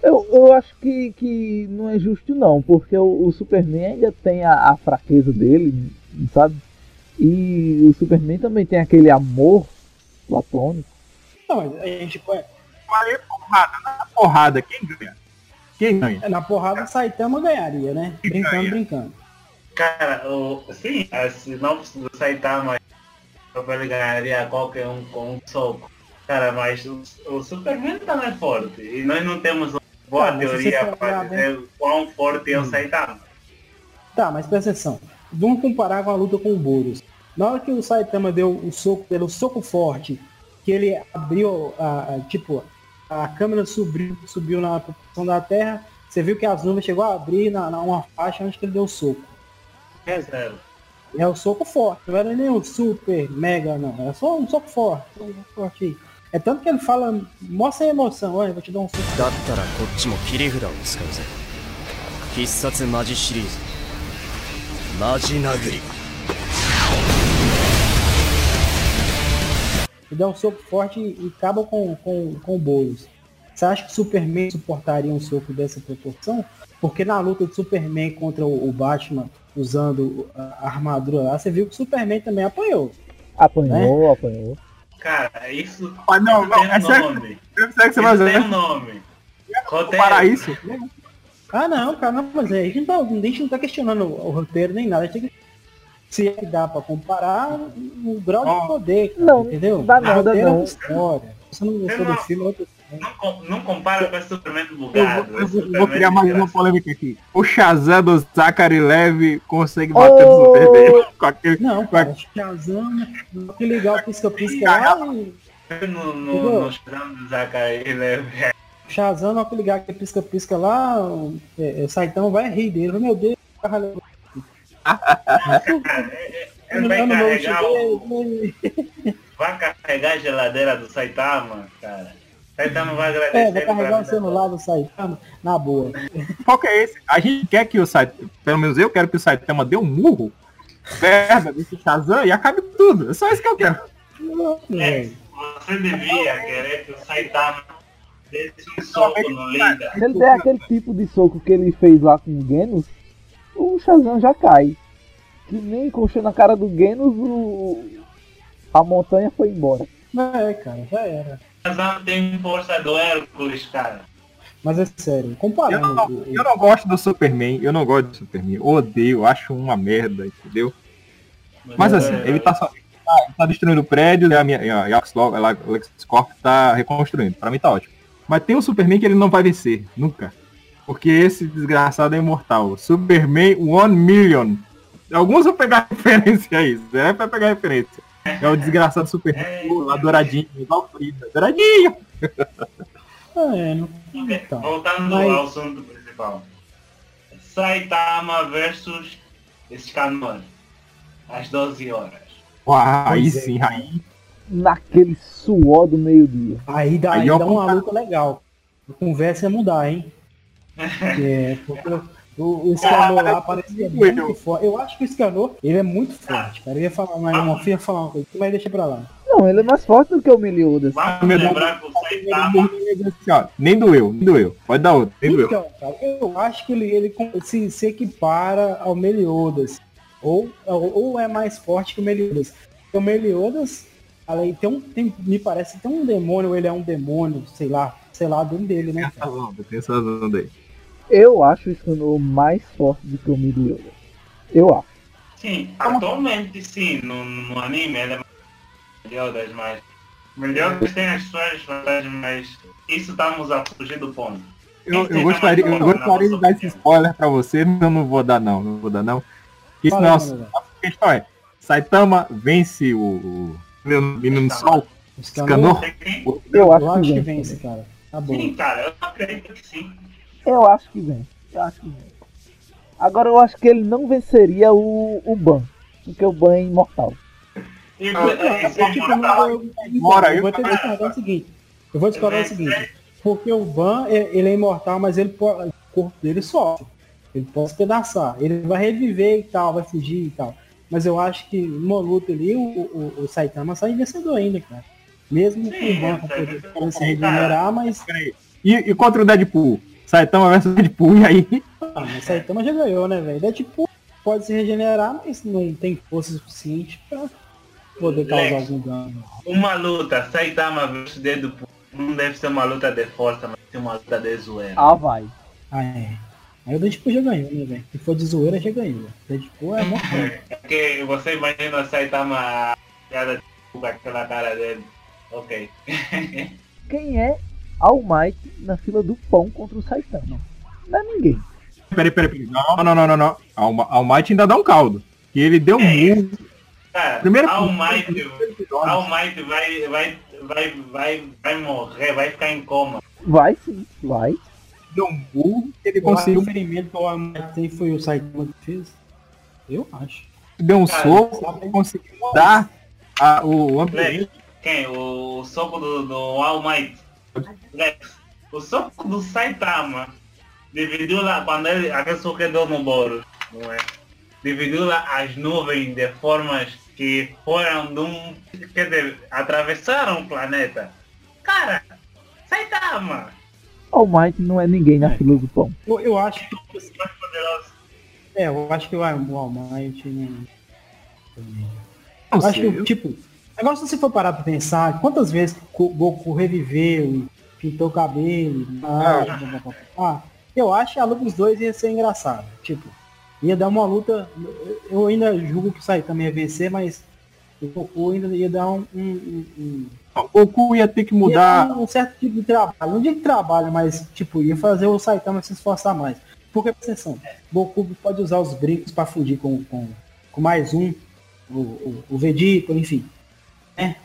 Speaker 1: Eu, eu acho que, que não é justo não, porque o, o Superman ainda tem a, a fraqueza dele, sabe? E o Superman também tem aquele amor platônico.
Speaker 3: não, mas a gente põe-
Speaker 4: Aí, porrada, na porrada, quem ganha? Quem ganha?
Speaker 3: na porrada Saitama ganharia, né? Brincando,
Speaker 4: ganha?
Speaker 3: brincando.
Speaker 2: Cara, o, sim, a sinopse do Saitama ele ganharia qualquer um com um soco. Cara, mas o, o Superman também é forte. E nós não temos uma boa
Speaker 3: Tá, mas se
Speaker 2: teoria para dizer quão forte é o Saitama.
Speaker 3: Tá, mas presta atenção. Vamos comparar com a luta com o Boros. Na hora que o Saitama deu o soco, pelo soco forte, que ele abriu a, a- tipo, a câmera subiu, subiu na proporção da Terra, você viu que as nuvens chegou a abrir na, na uma faixa onde que ele deu o soco.
Speaker 2: É zero.
Speaker 3: É o soco forte, não era nem o super, mega, não. Era só um soco forte. um soco forte aí. É tanto que ele fala, mostra a emoção, olha, vou te dar um soco.
Speaker 7: だったらこっちも切り札を使うぜ必殺マジシリーズマジ殴り
Speaker 3: e dá um soco forte e acaba com, com, com o Boros. Você acha que o Superman suportaria um soco dessa proporção? Porque na luta do Superman contra o, o Batman, usando a armadura lá, você viu que o Superman também apanhou.
Speaker 1: Apanhou, apanhou.
Speaker 2: Cara, isso,
Speaker 4: Ah, não,
Speaker 2: isso
Speaker 4: não,
Speaker 2: tem
Speaker 4: é
Speaker 2: um
Speaker 4: sério,
Speaker 2: nome.
Speaker 4: é sério que você vai
Speaker 2: Isso tem um
Speaker 4: fazer.
Speaker 2: nome.
Speaker 4: Comparar
Speaker 2: Roteiro.
Speaker 4: isso?
Speaker 3: Ah não, cara, não, mas a gente não tá, a gente não tá questionando o, o roteiro nem nada. A gente tem que se é que dá pra comparar o grau de poder, cara,
Speaker 1: Não,
Speaker 3: entendeu?
Speaker 1: não dá nada,
Speaker 3: é
Speaker 1: não.
Speaker 3: história. Você não gostou
Speaker 2: Eu não-
Speaker 3: do filme, é história.
Speaker 2: Não, com- não compara com esse Superman
Speaker 4: Eu,
Speaker 2: bugado.
Speaker 4: vou- eu vou- vou
Speaker 2: Superman
Speaker 4: criar mais uma polêmica aqui. O Shazam do Zachary Levy consegue bater no
Speaker 1: Oh! [laughs]
Speaker 4: Superman com aquele.
Speaker 3: Não, cara, Shazam, que legal pisca-pisca lá
Speaker 2: No, no, no Shazam do Zachary, é...
Speaker 3: Shazam, na hora que ligar que pisca-pisca lá, o é, é, Saitama vai rir dele. Meu Deus,
Speaker 2: vai carregar, vai carregar a geladeira do Saitama, cara. Saitama vai agradecer.
Speaker 3: É, vai carregar o celular do Saitama na boa.
Speaker 4: Qual que é esse? A gente quer que o Saitama, pelo menos eu quero que o Saitama dê um murro, perda desse Shazam e acabe tudo. É só isso que eu quero.
Speaker 2: É, você devia querer que o Saitama desse um soco no Linda.
Speaker 1: Ele der aquele tipo de soco que ele fez lá com o Genos, o Shazam já cai. Que nem encostou na cara do Genos, o... a montanha foi embora.
Speaker 3: É, cara, já era.
Speaker 2: Shazam tem força do Hércules, cara.
Speaker 3: Mas é sério,
Speaker 4: Eu
Speaker 3: comparando.
Speaker 4: não,
Speaker 3: o- o-
Speaker 4: eu não gosto do Superman, eu não gosto do Superman. Eu odeio, acho uma merda, entendeu? Mas assim,
Speaker 2: É,
Speaker 4: ele tá só. ele tá destruindo o prédio e a minha a Yaxlog- a LexCorp tá reconstruindo. Pra mim tá ótimo. Mas tem um Superman que ele não vai vencer, nunca. Porque esse desgraçado é imortal. Superman One Million. Alguns vão pegar [laughs] referência a isso. É pra pegar referência. É o desgraçado Superman lá douradinho, igual Frida. Douradinho! [laughs]
Speaker 3: É, não... Então,
Speaker 2: Voltando
Speaker 3: Mas-
Speaker 2: ao assunto principal. Saitama versus Scanor. Às 12 horas.
Speaker 4: Uau, aí
Speaker 3: é,
Speaker 4: sim, aí.
Speaker 1: Naquele suor do meio-dia.
Speaker 3: aí dá,
Speaker 4: Aí
Speaker 3: aí
Speaker 4: eu
Speaker 3: dá uma luta legal. A conversa ia mudar, hein? É, [laughs] porque o, o Scanor lá parecia muito forte. Eu acho que o Scanor, ele é muito forte, cara. Eu ia falar mais uma, eu ia falar uma coisa, mas deixa pra lá.
Speaker 1: Não, ele é mais forte do que o Meliodas.
Speaker 2: Vamos
Speaker 4: Deus.
Speaker 2: lembrar que o Saitama
Speaker 4: nem doeu, nem doeu. Pode dar outro, nem doeu.
Speaker 3: Então, cara, eu acho que ele, ele se, se equipara ao Meliodas. Ou, ou, ou é mais forte que o Meliodas. Porque o Meliodas, além, tem um, tem, me parece que tem um demônio, ou ele é um demônio, sei lá, sei lá, dentro dele, né?
Speaker 4: Tem essa onda, tem essa onda aí.
Speaker 1: Eu acho o Scanor mais forte do que o Meliodas. Eu acho.
Speaker 2: Sim, atualmente sim, no, no anime ele é Meliodas, mas Meliodas tem as suas vantagens, mas isso estamos a fugir do ponto.
Speaker 4: Eu, eu gostaria, eu
Speaker 2: mais
Speaker 4: gostaria de dar esse spoiler pra você, mas eu não vou dar não, não vou dar não. Isso
Speaker 3: Fala
Speaker 4: não,
Speaker 3: aí,
Speaker 4: a questão é, Saitama vence o, o menino sol.
Speaker 2: Sim,
Speaker 1: Eu
Speaker 3: Eu
Speaker 1: acho, que
Speaker 3: que vence, cara. Tá bom.
Speaker 2: sim, cara, eu acredito que sim.
Speaker 1: Eu acho que vem. Eu acho que vem. Agora eu acho que ele não venceria o, o Ban. Porque o Ban é imortal.
Speaker 3: É, eu,
Speaker 4: Bora,
Speaker 3: vou ter que
Speaker 4: também.
Speaker 3: discordar o seguinte. Eu vou discordar o seguinte. Porque o Ban, é- ele é imortal, mas ele pode, o corpo dele sofre. Ele pode se pedaçar. Ele vai reviver e tal, vai fugir e tal. Mas eu acho que numa luta ali, o, o, o Saitama sai vencedor ainda, cara. Mesmo com o Ban com poder para se regenerar, mas
Speaker 4: Peraí. E, e contra o Deadpool? Saitama versus Deadpool, e aí?
Speaker 3: Ah, mas Saitama já ganhou, né, velho? É tipo, pode se regenerar, mas não tem força suficiente pra poder causar
Speaker 2: Lex.
Speaker 3: algum dano.
Speaker 2: Uma luta, Saitama versus Deadpool, não deve ser uma luta de força, mas ser uma luta de zoeira.
Speaker 1: Ah, vai.
Speaker 3: Ah, é. Aí o Deadpool já ganhou, né, velho? Se for de zoeira, já ganhou. Deadpool é bom. [laughs]
Speaker 2: É que você imagina Saitama piada de com aquela cara dele. Ok. [laughs]
Speaker 1: Quem é All Might na fila do pão contra o Saitama? Não é ninguém.
Speaker 4: Peraí, peraí, peraí. Não, não, não, não, não. Alma- Almighty ainda dá um caldo. E ele deu
Speaker 2: É.
Speaker 4: um
Speaker 2: Cara,
Speaker 4: Primeiro-
Speaker 2: All Might, All Might vai, vai, vai, vai, vai morrer, vai ficar em coma.
Speaker 1: Vai sim, vai.
Speaker 4: deu um burro, ele
Speaker 3: O
Speaker 4: conseguiu,
Speaker 3: ferimento que o Almighty tem foi o Saitama que fez? Eu acho.
Speaker 4: deu um
Speaker 2: Cara,
Speaker 4: soco, ele conseguiu mudar a- o ambiente.
Speaker 2: Quem? O soco do, do All Might. Lex, o soco do Saitama dividiu lá, quando ele, aquele soco que deu no Boros, não é? Dividiu lá as nuvens de formas que foram de um, quer dizer, atravessaram o planeta. Cara, Saitama,
Speaker 1: All Might não é ninguém na fila do pão.
Speaker 3: Eu, eu acho que.
Speaker 2: mais poderoso.
Speaker 3: É, eu acho que vai o Almighty. Né?
Speaker 4: Não
Speaker 3: Eu acho que, tipo, agora se você for parar pra pensar, quantas vezes o Goku reviveu e pintou o cabelo, ah, blá, blá, blá, blá. eu acho que a luta dos dois ia ser engraçada. Tipo, ia dar uma luta. Eu ainda julgo que o Saitama ia vencer, mas o Goku ainda ia dar um, um, um- um-
Speaker 4: O Goku ia ter que mudar.
Speaker 3: dar um certo tipo de trabalho. Não digo trabalho, mas tipo, ia fazer o Saitama se esforçar mais. Porque, atenção, Goku pode usar os brincos pra fugir com, com, com mais um, o, o, o Vegeta, enfim. Né?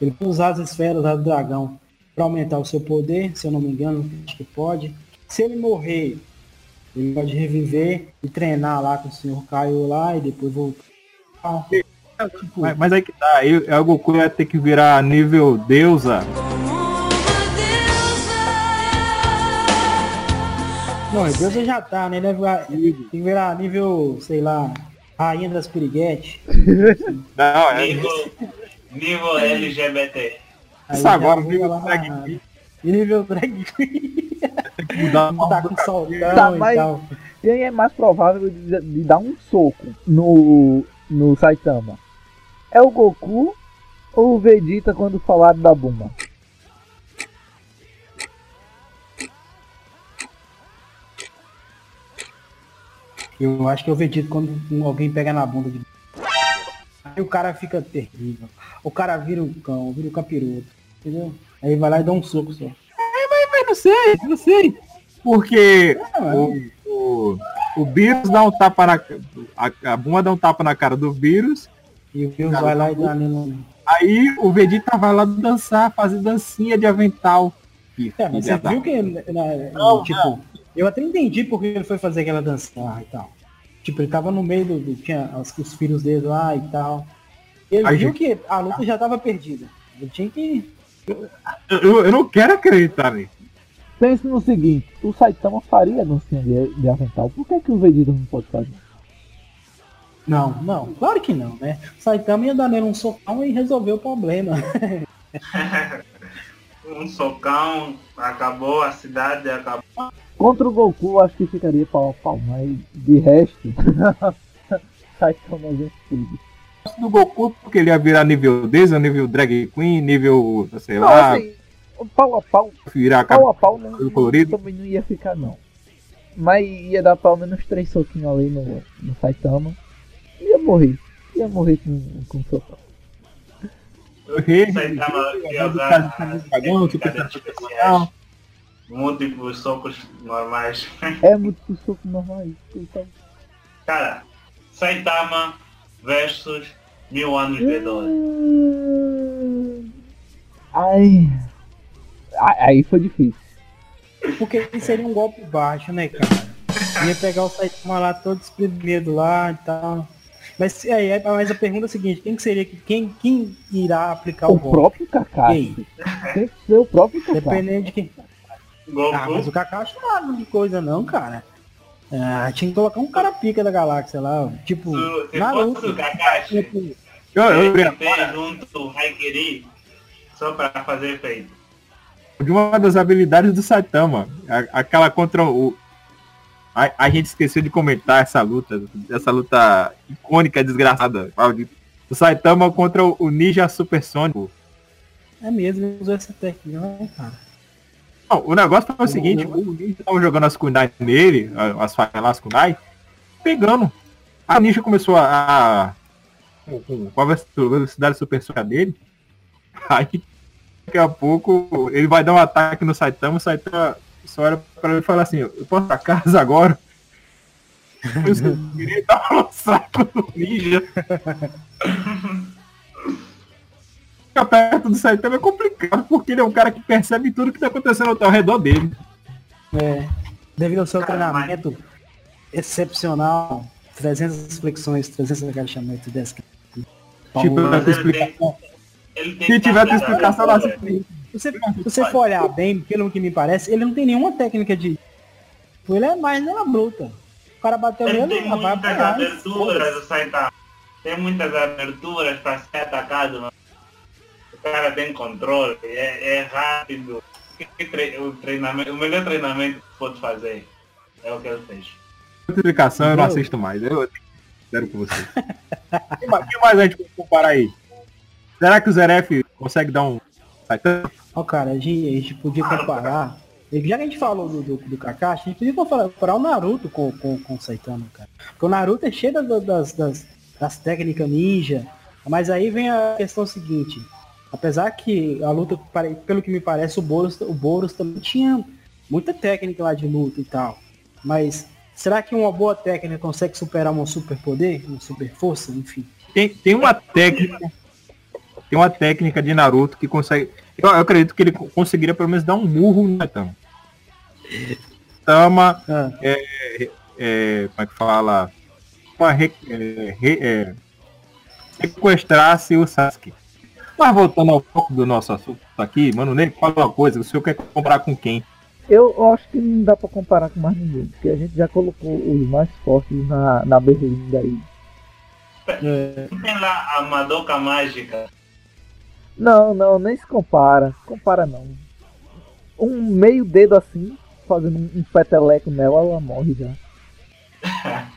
Speaker 3: Ele pode usar as esferas lá do dragão pra aumentar o seu poder, se eu não me engano, acho que pode. Se ele morrer, ele pode reviver e treinar lá com o Sr. Caio lá e depois voltar. Tipo,
Speaker 4: Mas, mas aí que tá, aí, aí o Goku ia ter que virar nível deusa.
Speaker 3: Não, Deus já tá, né? Ele vai virar- tem que virar nível, sei lá, rainha das piriguetes. [laughs]
Speaker 4: Não, é
Speaker 2: Nível, LGBT.
Speaker 3: Aí
Speaker 4: isso agora, nível
Speaker 3: lá
Speaker 4: drag.
Speaker 3: E nível drag queen.
Speaker 4: mudar [laughs]
Speaker 3: tá com
Speaker 1: Tá,
Speaker 3: e
Speaker 1: mas-
Speaker 3: tal.
Speaker 1: Quem é mais provável de, de dar um soco no, no Saitama? É o Goku ou o Vegeta quando falaram da Buma?
Speaker 3: Eu acho que é o Vegeta quando alguém pega na bunda de. Aí o cara fica terrível. O cara vira o cão, vira o capiroto. Entendeu? Aí vai lá e dá um soco só.
Speaker 4: Mas não sei, não sei. Porque o, o, o vírus dá um tapa na. A, a Buma dá um tapa na cara do vírus.
Speaker 3: E o Deus vai lá e dá nele.
Speaker 4: Aí o Vegeta vai lá dançar, fazer dancinha de avental.
Speaker 3: É, mas você viu que, na-
Speaker 4: Não,
Speaker 3: tipo, eu até entendi porque ele foi fazer aquela dança lá e tal. Tipo, ele tava no meio do, do- tinha os, os filhos dele lá e tal. Ele viu
Speaker 4: gente.
Speaker 3: que a luta já tava perdida. Ele tinha que.
Speaker 4: Eu, eu não quero acreditar nisso.
Speaker 1: Pense no seguinte, o Saitama faria dancinha de, de avental. Por que, que o Vegeta não pode fazer?
Speaker 3: Não, não, claro que não, né? Saitama ia dar nele um socão e resolver o problema. [laughs]
Speaker 2: Um socão, acabou a cidade, acabou.
Speaker 1: Contra o Goku, acho que ficaria pau a pau, mas de resto, Saitama vence tudo.
Speaker 4: do Goku, porque ele ia virar nível Deza, nível Drag Queen, nível, sei
Speaker 1: Não,
Speaker 4: lá,
Speaker 1: assim, pau a pau,
Speaker 4: virar
Speaker 1: pau a pau não, também não ia ficar não. Mas ia dar pelo menos três soquinhos ali no, no Saitama. Ia morrer. Ia morrer com, com socão.
Speaker 2: Saitama ia usar
Speaker 4: dragão, super especial.
Speaker 2: Múltiplos socos normais. [laughs]
Speaker 1: É muito pro soco normal isso. Então,
Speaker 2: Cara, Saitama versus Mil Anos B12.
Speaker 1: hum, Ai. Ai, Aí foi difícil.
Speaker 3: Porque seria um golpe baixo, né, cara? Ia pegar o Saitama lá todo espremido lá e tal. Mas aí, mas a pergunta é a seguinte, quem que seria que quem, quem irá aplicar o,
Speaker 1: O
Speaker 3: golpe?
Speaker 1: próprio Kakashi. Tem que ser o próprio Kakashi.
Speaker 3: Dependendo de quem. Ah, mas o Kakashi não é de coisa não, cara. Ah, tinha que colocar um cara pica da galáxia lá, tipo,
Speaker 2: fosse
Speaker 3: Naruto.
Speaker 2: o Kakashi,
Speaker 3: Tipo,
Speaker 4: Eu, eu, eu,
Speaker 2: fez junto o Haikiri só para fazer efeito.
Speaker 4: de uma das habilidades do Saitama. a- Aquela contra o. A, a gente esqueceu de comentar essa luta. Essa luta icônica, desgraçada. O Saitama contra o Ninja Supersônico.
Speaker 3: é mesmo, ele usou essa técnica, né, cara?
Speaker 4: Não, o negócio foi o seguinte, o Ninja tava jogando as kunai nele, as falhas lá, as kunai, pegando. A Ninja começou a. a- com- com a velocidade supersônica dele. [laughs] Aí, daqui a pouco, ele vai dar um ataque no Saitama, o Saitama só olha pra ele e fala assim, eu posso pra casa agora? Eu queria [laughs] dar um saco no Ninja. [laughs] Ficar perto do Saitama é complicado, porque ele é um cara que percebe tudo que tá acontecendo ao redor dele.
Speaker 3: É, devido ao seu
Speaker 2: Cara,
Speaker 3: treinamento excepcional, 300 flexões, 300 agachamentos, 10
Speaker 4: Tipo, explicação. Se
Speaker 2: que
Speaker 4: tiver
Speaker 2: dar-
Speaker 4: explicação lá, você
Speaker 3: se você, for olhar bem, pelo que me parece, ele não tem nenhuma técnica de. Ele é mais na bruta. O cara bateu
Speaker 2: Ele
Speaker 3: nele,
Speaker 2: tem
Speaker 3: vai
Speaker 2: muitas
Speaker 3: apanhar.
Speaker 2: Tem muitas aberturas para ser atacado. mano. O cara tem controle, é, é rápido. Tre- O, treinamento, o melhor treinamento que pode fazer é o que ele fez.
Speaker 4: explicação eu não assisto mais. Eu quero com você. O [laughs] que mais- a gente pode comparar aí? Será que o Zeref consegue dar um Saitama?
Speaker 3: Ó, cara, a gente, a gente podia comparar. e Já que a gente falou do, do, do Kakashi, a gente podia comparar, comparar o Naruto com, com, com o Saitama, cara. Porque o Naruto é cheio das, das, das, das técnicas ninja. Mas aí vem a questão seguinte. Apesar que a luta, pelo que me parece, o Boros, o Boros também tinha muita técnica lá de luta e tal. Mas será que uma boa técnica consegue superar um super poder? Uma super força? Enfim.
Speaker 4: Tem, tem uma técnica. Tem uma técnica de Naruto que consegue. Eu, eu acredito que ele co- conseguiria pelo menos dar um murro no Saitama. Saitama
Speaker 3: Ah,
Speaker 4: é, como é que fala? Pra re, é, re- é, sequestrasse o Sasuke. Mas voltando ao foco do nosso assunto aqui, mano, nem fala uma coisa, o senhor quer comparar com quem?
Speaker 1: Eu acho que não dá pra comparar com mais ninguém, porque a gente já colocou os mais fortes na, na berlinda aí.
Speaker 3: é,
Speaker 2: Tem lá a Madoka Mágica.
Speaker 1: Não, não, nem se compara. Compara não. Um meio dedo assim, fazendo um, um peteleco nela, ela morre já. [laughs]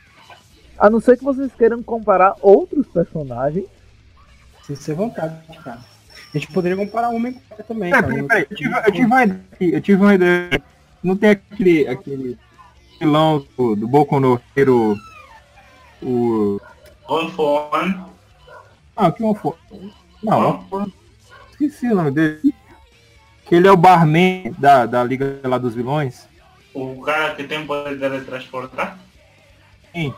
Speaker 1: A não ser que vocês queiram comparar outros personagens.
Speaker 3: Se você vontade, cara. A gente poderia comparar homem com mulher também, cara.
Speaker 4: peraí, peraí, eu tive, eu tive uma ideia, aqui, eu tive uma ideia. Não tem aquele, aquele vilão do, do Boku no Hero, o...
Speaker 2: All for One.
Speaker 4: Ah, que um foi? Não, esqueci o nome dele. Que ele é o barman da, da Liga lá dos Vilões.
Speaker 2: O cara que tem poder de teletransportar.
Speaker 4: Sim.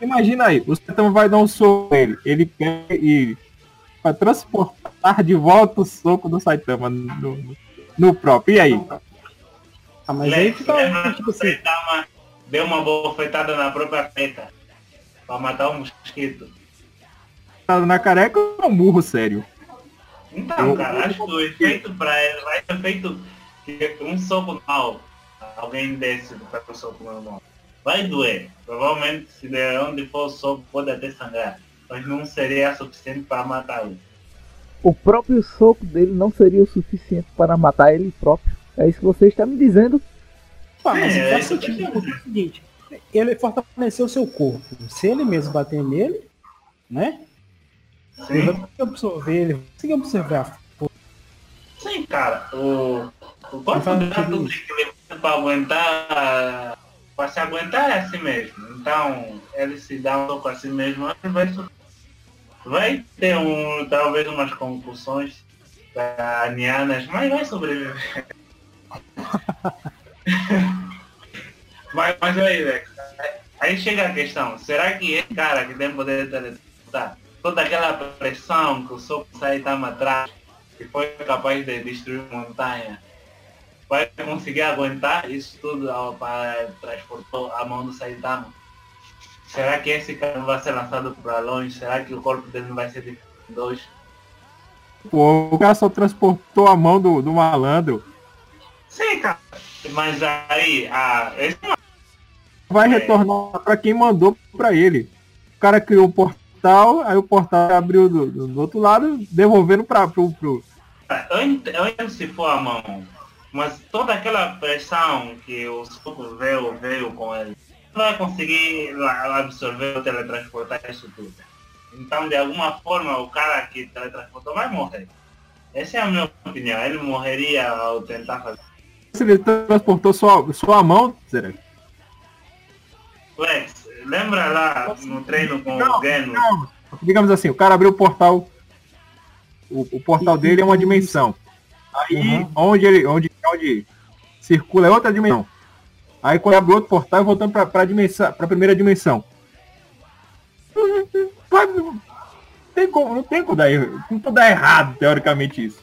Speaker 4: Imagina aí, o Saitama vai dar um soco nele. Ele pega e vai transportar de volta o soco do Saitama no, no- próprio. E aí?
Speaker 3: Ah, mas aí fica,
Speaker 2: Lembra
Speaker 3: tipo
Speaker 2: que o
Speaker 3: assim,
Speaker 2: Saitama deu uma bofetada na própria peca. Pra matar um mosquito.
Speaker 4: Tá na careca é um murro sério.
Speaker 2: Então,
Speaker 4: Eu-
Speaker 2: cara, acho que o efeito pra ele vai ser feito que um soco normal. Alguém desce para o soco normal. Vai doer. Provavelmente, se de onde for o soco, pode até sangrar. Mas não seria suficiente para matá-lo.
Speaker 1: O próprio soco dele não seria o suficiente para matar ele próprio. É isso que você está me dizendo.
Speaker 3: pá, mas
Speaker 2: É,
Speaker 3: faz
Speaker 2: isso que
Speaker 3: sentido,
Speaker 2: eu
Speaker 3: porque é o seguinte, ele fortaleceu o seu corpo. Se ele mesmo bater nele, né? Ele vai
Speaker 2: Sim,
Speaker 3: conseguir absorver, ele vai absorver a
Speaker 2: sim cara. O, o corpo dele equilibrado para aguentar. Para se aguentar é assim mesmo. Então, ele se dá um soco assim mesmo, ele vai, vai ter um, talvez umas concussões cranianas, mas vai sobreviver. [laughs] mas, mas aí, aí chega a questão, será que esse cara que tem poder de teletransportar, toda aquela pressão que o soco Saitama atrás, que foi capaz de destruir montanha, vai conseguir aguentar isso tudo para transportar a mão do Saitama? Será que esse cara não vai ser lançado para longe? Será que o corpo dele não vai ser dividido em dois?
Speaker 4: Pô, o cara só transportou a mão do, do malandro.
Speaker 2: Sim, cara. Mas aí, a, é
Speaker 4: Vai retornar pra quem mandou pra ele. O cara criou um portal, aí o portal abriu do, do- outro lado, devolvendo pra, pro, pro.
Speaker 2: entendo se for a mão, mas toda aquela pressão que o soco veio, veio com ele, vai conseguir absorver ou teletransportar isso tudo. Então, de alguma forma, o cara que teletransportou vai morrer. Essa é a minha opinião. Ele morreria ao tentar fazer.
Speaker 4: Se ele transportou sua, sua mão, será?
Speaker 2: Lex, lembra lá no treino com
Speaker 4: Não,
Speaker 2: o Geno?
Speaker 4: Não, digamos assim, o cara abriu o portal. O, o portal dele é uma dimensão. Aí
Speaker 3: Uhum.
Speaker 4: onde ele. Onde, onde circula é outra dimensão. Aí quando abre outro portal voltando pra, pra dimensão. pra primeira dimensão. Não tem como, não tem como dar dar errado, teoricamente, isso.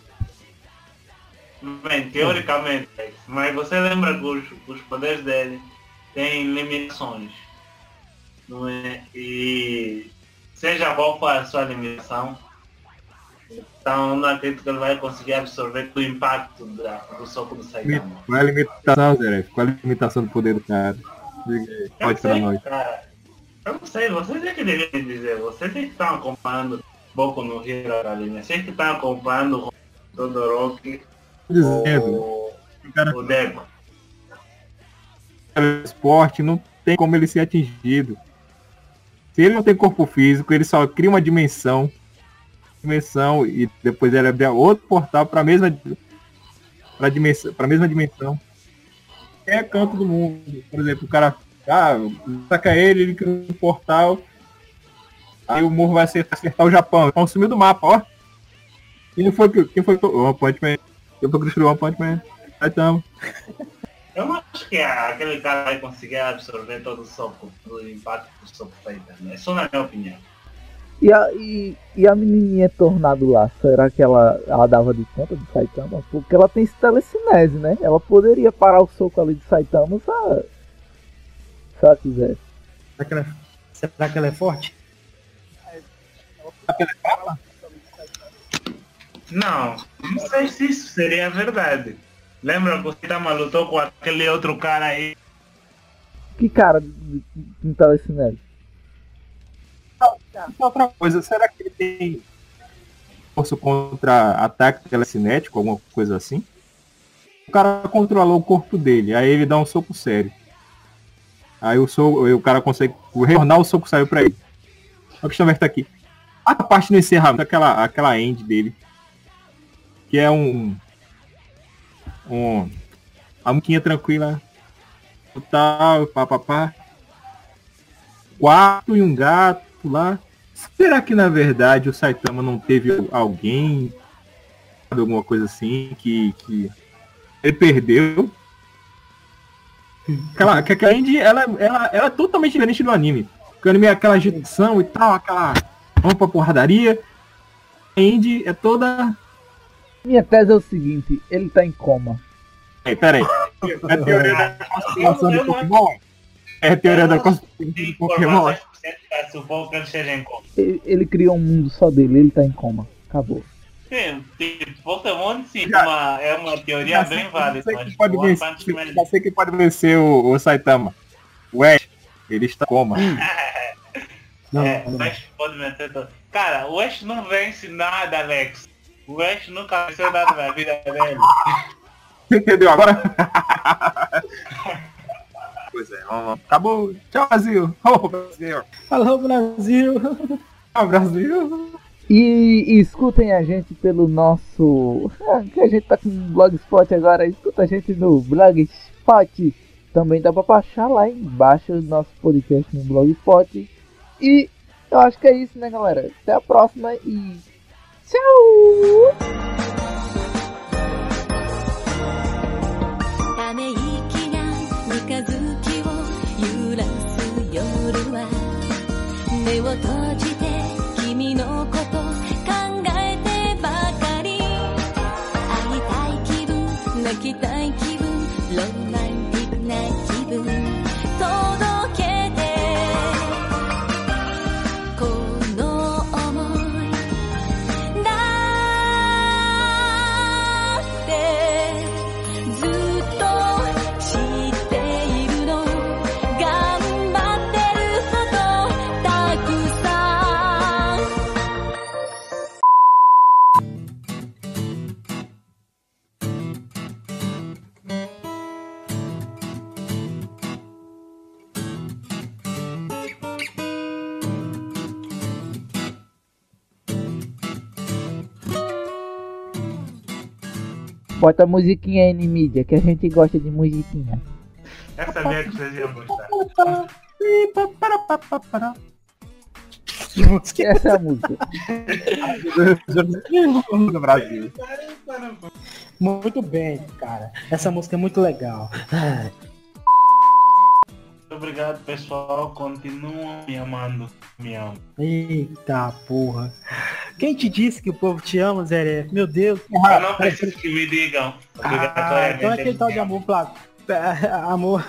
Speaker 2: Bem, teoricamente, mas você lembra que os, os poderes dele têm limitações. Não é? E seja qual for a sua limitação, então não acredito que ele vai conseguir absorver o impacto da- do soco do Saitama.
Speaker 4: Qual é a limitação, Zé? Qual é a limitação do poder do cara? Diga Pode pra
Speaker 2: sei,
Speaker 4: nós.
Speaker 2: cara. Eu não sei, vocês é que devem dizer, vocês é que estão acompanhando Boku no Hero Academia, vocês que estão acompanhando o Todoroki,
Speaker 4: Dizendo,
Speaker 2: o,
Speaker 4: o cara
Speaker 2: o Deco.
Speaker 4: esporte não tem como ele ser atingido. Se ele não tem corpo físico, ele só cria uma dimensão, dimensão e depois ele abre outro portal para a mesma para dimensão, para mesma dimensão. É canto do mundo. Por exemplo, o cara ah, saca ele, ele cria um portal. Aí o morro vai acertar, acertar o Japão. Então sumiu do mapa, ó. Quem foi que quem foi o One Punch Man? O One Punch Man? Aí tamo.
Speaker 2: Eu não acho que a- aquele cara vai conseguir absorver todo o soco, todo o impacto do soco Saitama. É só na minha opinião.
Speaker 1: E a, e, e a menininha tornado lá, será que ela, ela dava de conta de Saitama? Porque ela tem telecinese, né? Ela poderia parar o soco ali de Saitama se ela, se ela quisesse.
Speaker 3: Será que ela, será que ela é forte?
Speaker 2: Não, não sei se isso seria verdade. Lembra que o Saitama lutou com aquele outro cara aí?
Speaker 1: Que cara de, de, de telecinese?
Speaker 4: Outra coisa, será que ele tem força contra ataque telecinético, alguma coisa assim? O cara controlou o corpo dele, aí ele dá um soco sério. Aí o, soco, o cara consegue retornar o soco sério pra ele. A questão vai estar aqui. A parte no encerramento, aquela, aquela end dele, que é um. um a muquinha tranquila, tal, papapá. Quatro e um gato lá. Será que na verdade o Saitama não teve alguém, alguma coisa assim, que, que ele perdeu? Aquela, que aquela Andy, ela, ela, ela é totalmente diferente do anime. Porque o anime é aquela agitação e tal, aquela vamos pra porradaria. A Andy é toda.
Speaker 1: Minha tese é o seguinte, ele tá em coma.
Speaker 4: Ei, pera aí. [laughs] É a teoria da conspiração do Pokémon? É a teoria da conspiração do Pokémon?
Speaker 2: Supor que ele esteja em coma.
Speaker 1: Ele, ele criou um mundo só dele, ele tá em coma. Acabou.
Speaker 2: Sim, tipo, Pokémon sim,
Speaker 4: Já-
Speaker 2: uma, é uma teoria bem válida, mas
Speaker 4: que pode vencer, que pode vencer o, o Saitama. O Ash, ele está em coma. [laughs]
Speaker 3: Não,
Speaker 2: é,
Speaker 3: não.
Speaker 2: o Ash pode vencer todo. Cara, o Ash não vence nada, Alex. O Ash nunca venceu nada na vida dele.
Speaker 4: Você entendeu agora? [laughs] pois é, vamos lá. Acabou. Tchau, Brasil. Ô, Brasil.
Speaker 3: Alô, Brasil!
Speaker 4: Tchau, Brasil.
Speaker 1: E, e escutem a gente pelo nosso. [laughs] Ah, que a gente tá com um blogspot agora. Escuta a gente no blogspot. Também dá pra baixar lá embaixo o nosso podcast no blogspot. E eu acho que é isso, né, galera? Até a próxima e. Tchau!
Speaker 8: 夜は目を閉じて君のこと考えてばかり。会いたい気分泣きたい気分。
Speaker 1: Bota a musiquinha aí em mídia, que a gente gosta de musiquinha.
Speaker 2: Sabia que vocês iam gostar.
Speaker 1: Essa é a música.
Speaker 4: do Brasil.
Speaker 3: Muito bem, cara. Essa música é muito legal.
Speaker 2: Muito obrigado, pessoal. Continuam me amando. Me amam.
Speaker 3: Eita porra. Quem te disse que o povo te ama, Zé? Meu Deus.
Speaker 2: Eu não preciso que me digam.
Speaker 3: Ah,
Speaker 2: Obrigatoriamente.
Speaker 3: então é aquele tal de amor platônico. [laughs] Amor,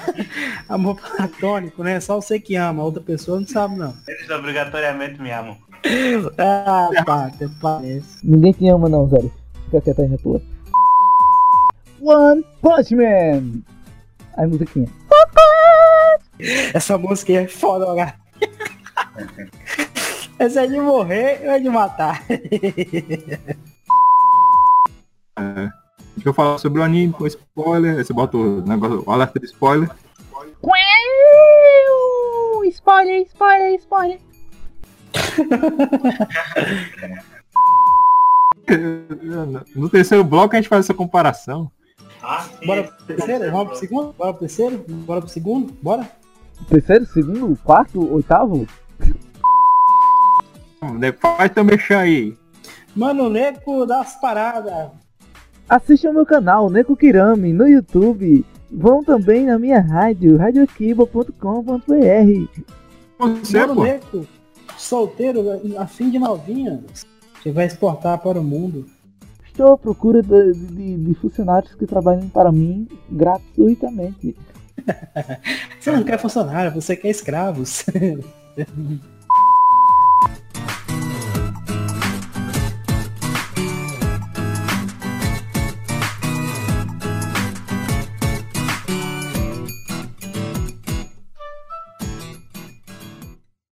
Speaker 3: amor platônico, né? Só você que ama, a outra pessoa não sabe não.
Speaker 2: Eles obrigatoriamente me amam.
Speaker 3: Ah, tá, até parece.
Speaker 1: Ninguém te ama não, Zé. Fica quieto aí na tua. One Punch Man! Aí musiquinha.
Speaker 3: Essa música aí é foda, cara. [laughs] Essa é de morrer ou é de matar? [laughs]
Speaker 4: Deixa eu falar sobre o anime com spoiler. Você bota o negócio, o alerta de spoiler.
Speaker 1: Spoiler, spoiler, spoiler. [laughs]
Speaker 4: No terceiro bloco a gente faz essa comparação.
Speaker 2: Ah.
Speaker 3: Bora pro terceiro? Vamos pro segundo? Bora pro terceiro? Bora pro segundo? Bora?
Speaker 1: Terceiro, segundo, quarto, oitavo?
Speaker 4: Faz teu mexer aí.
Speaker 3: Mano, Neco das paradas.
Speaker 1: Assistam meu canal, Neko Kirami, no YouTube. Vão também na minha rádio, radiokiba.com.br.
Speaker 4: Você,
Speaker 3: Mano,
Speaker 4: pô.
Speaker 3: Neco, solteiro, a fim de novinha. Você vai exportar para o mundo.
Speaker 1: Estou à procura de, de- de funcionários que trabalhem para mim gratuitamente.
Speaker 3: Você não quer funcionário, você quer escravos. [laughs]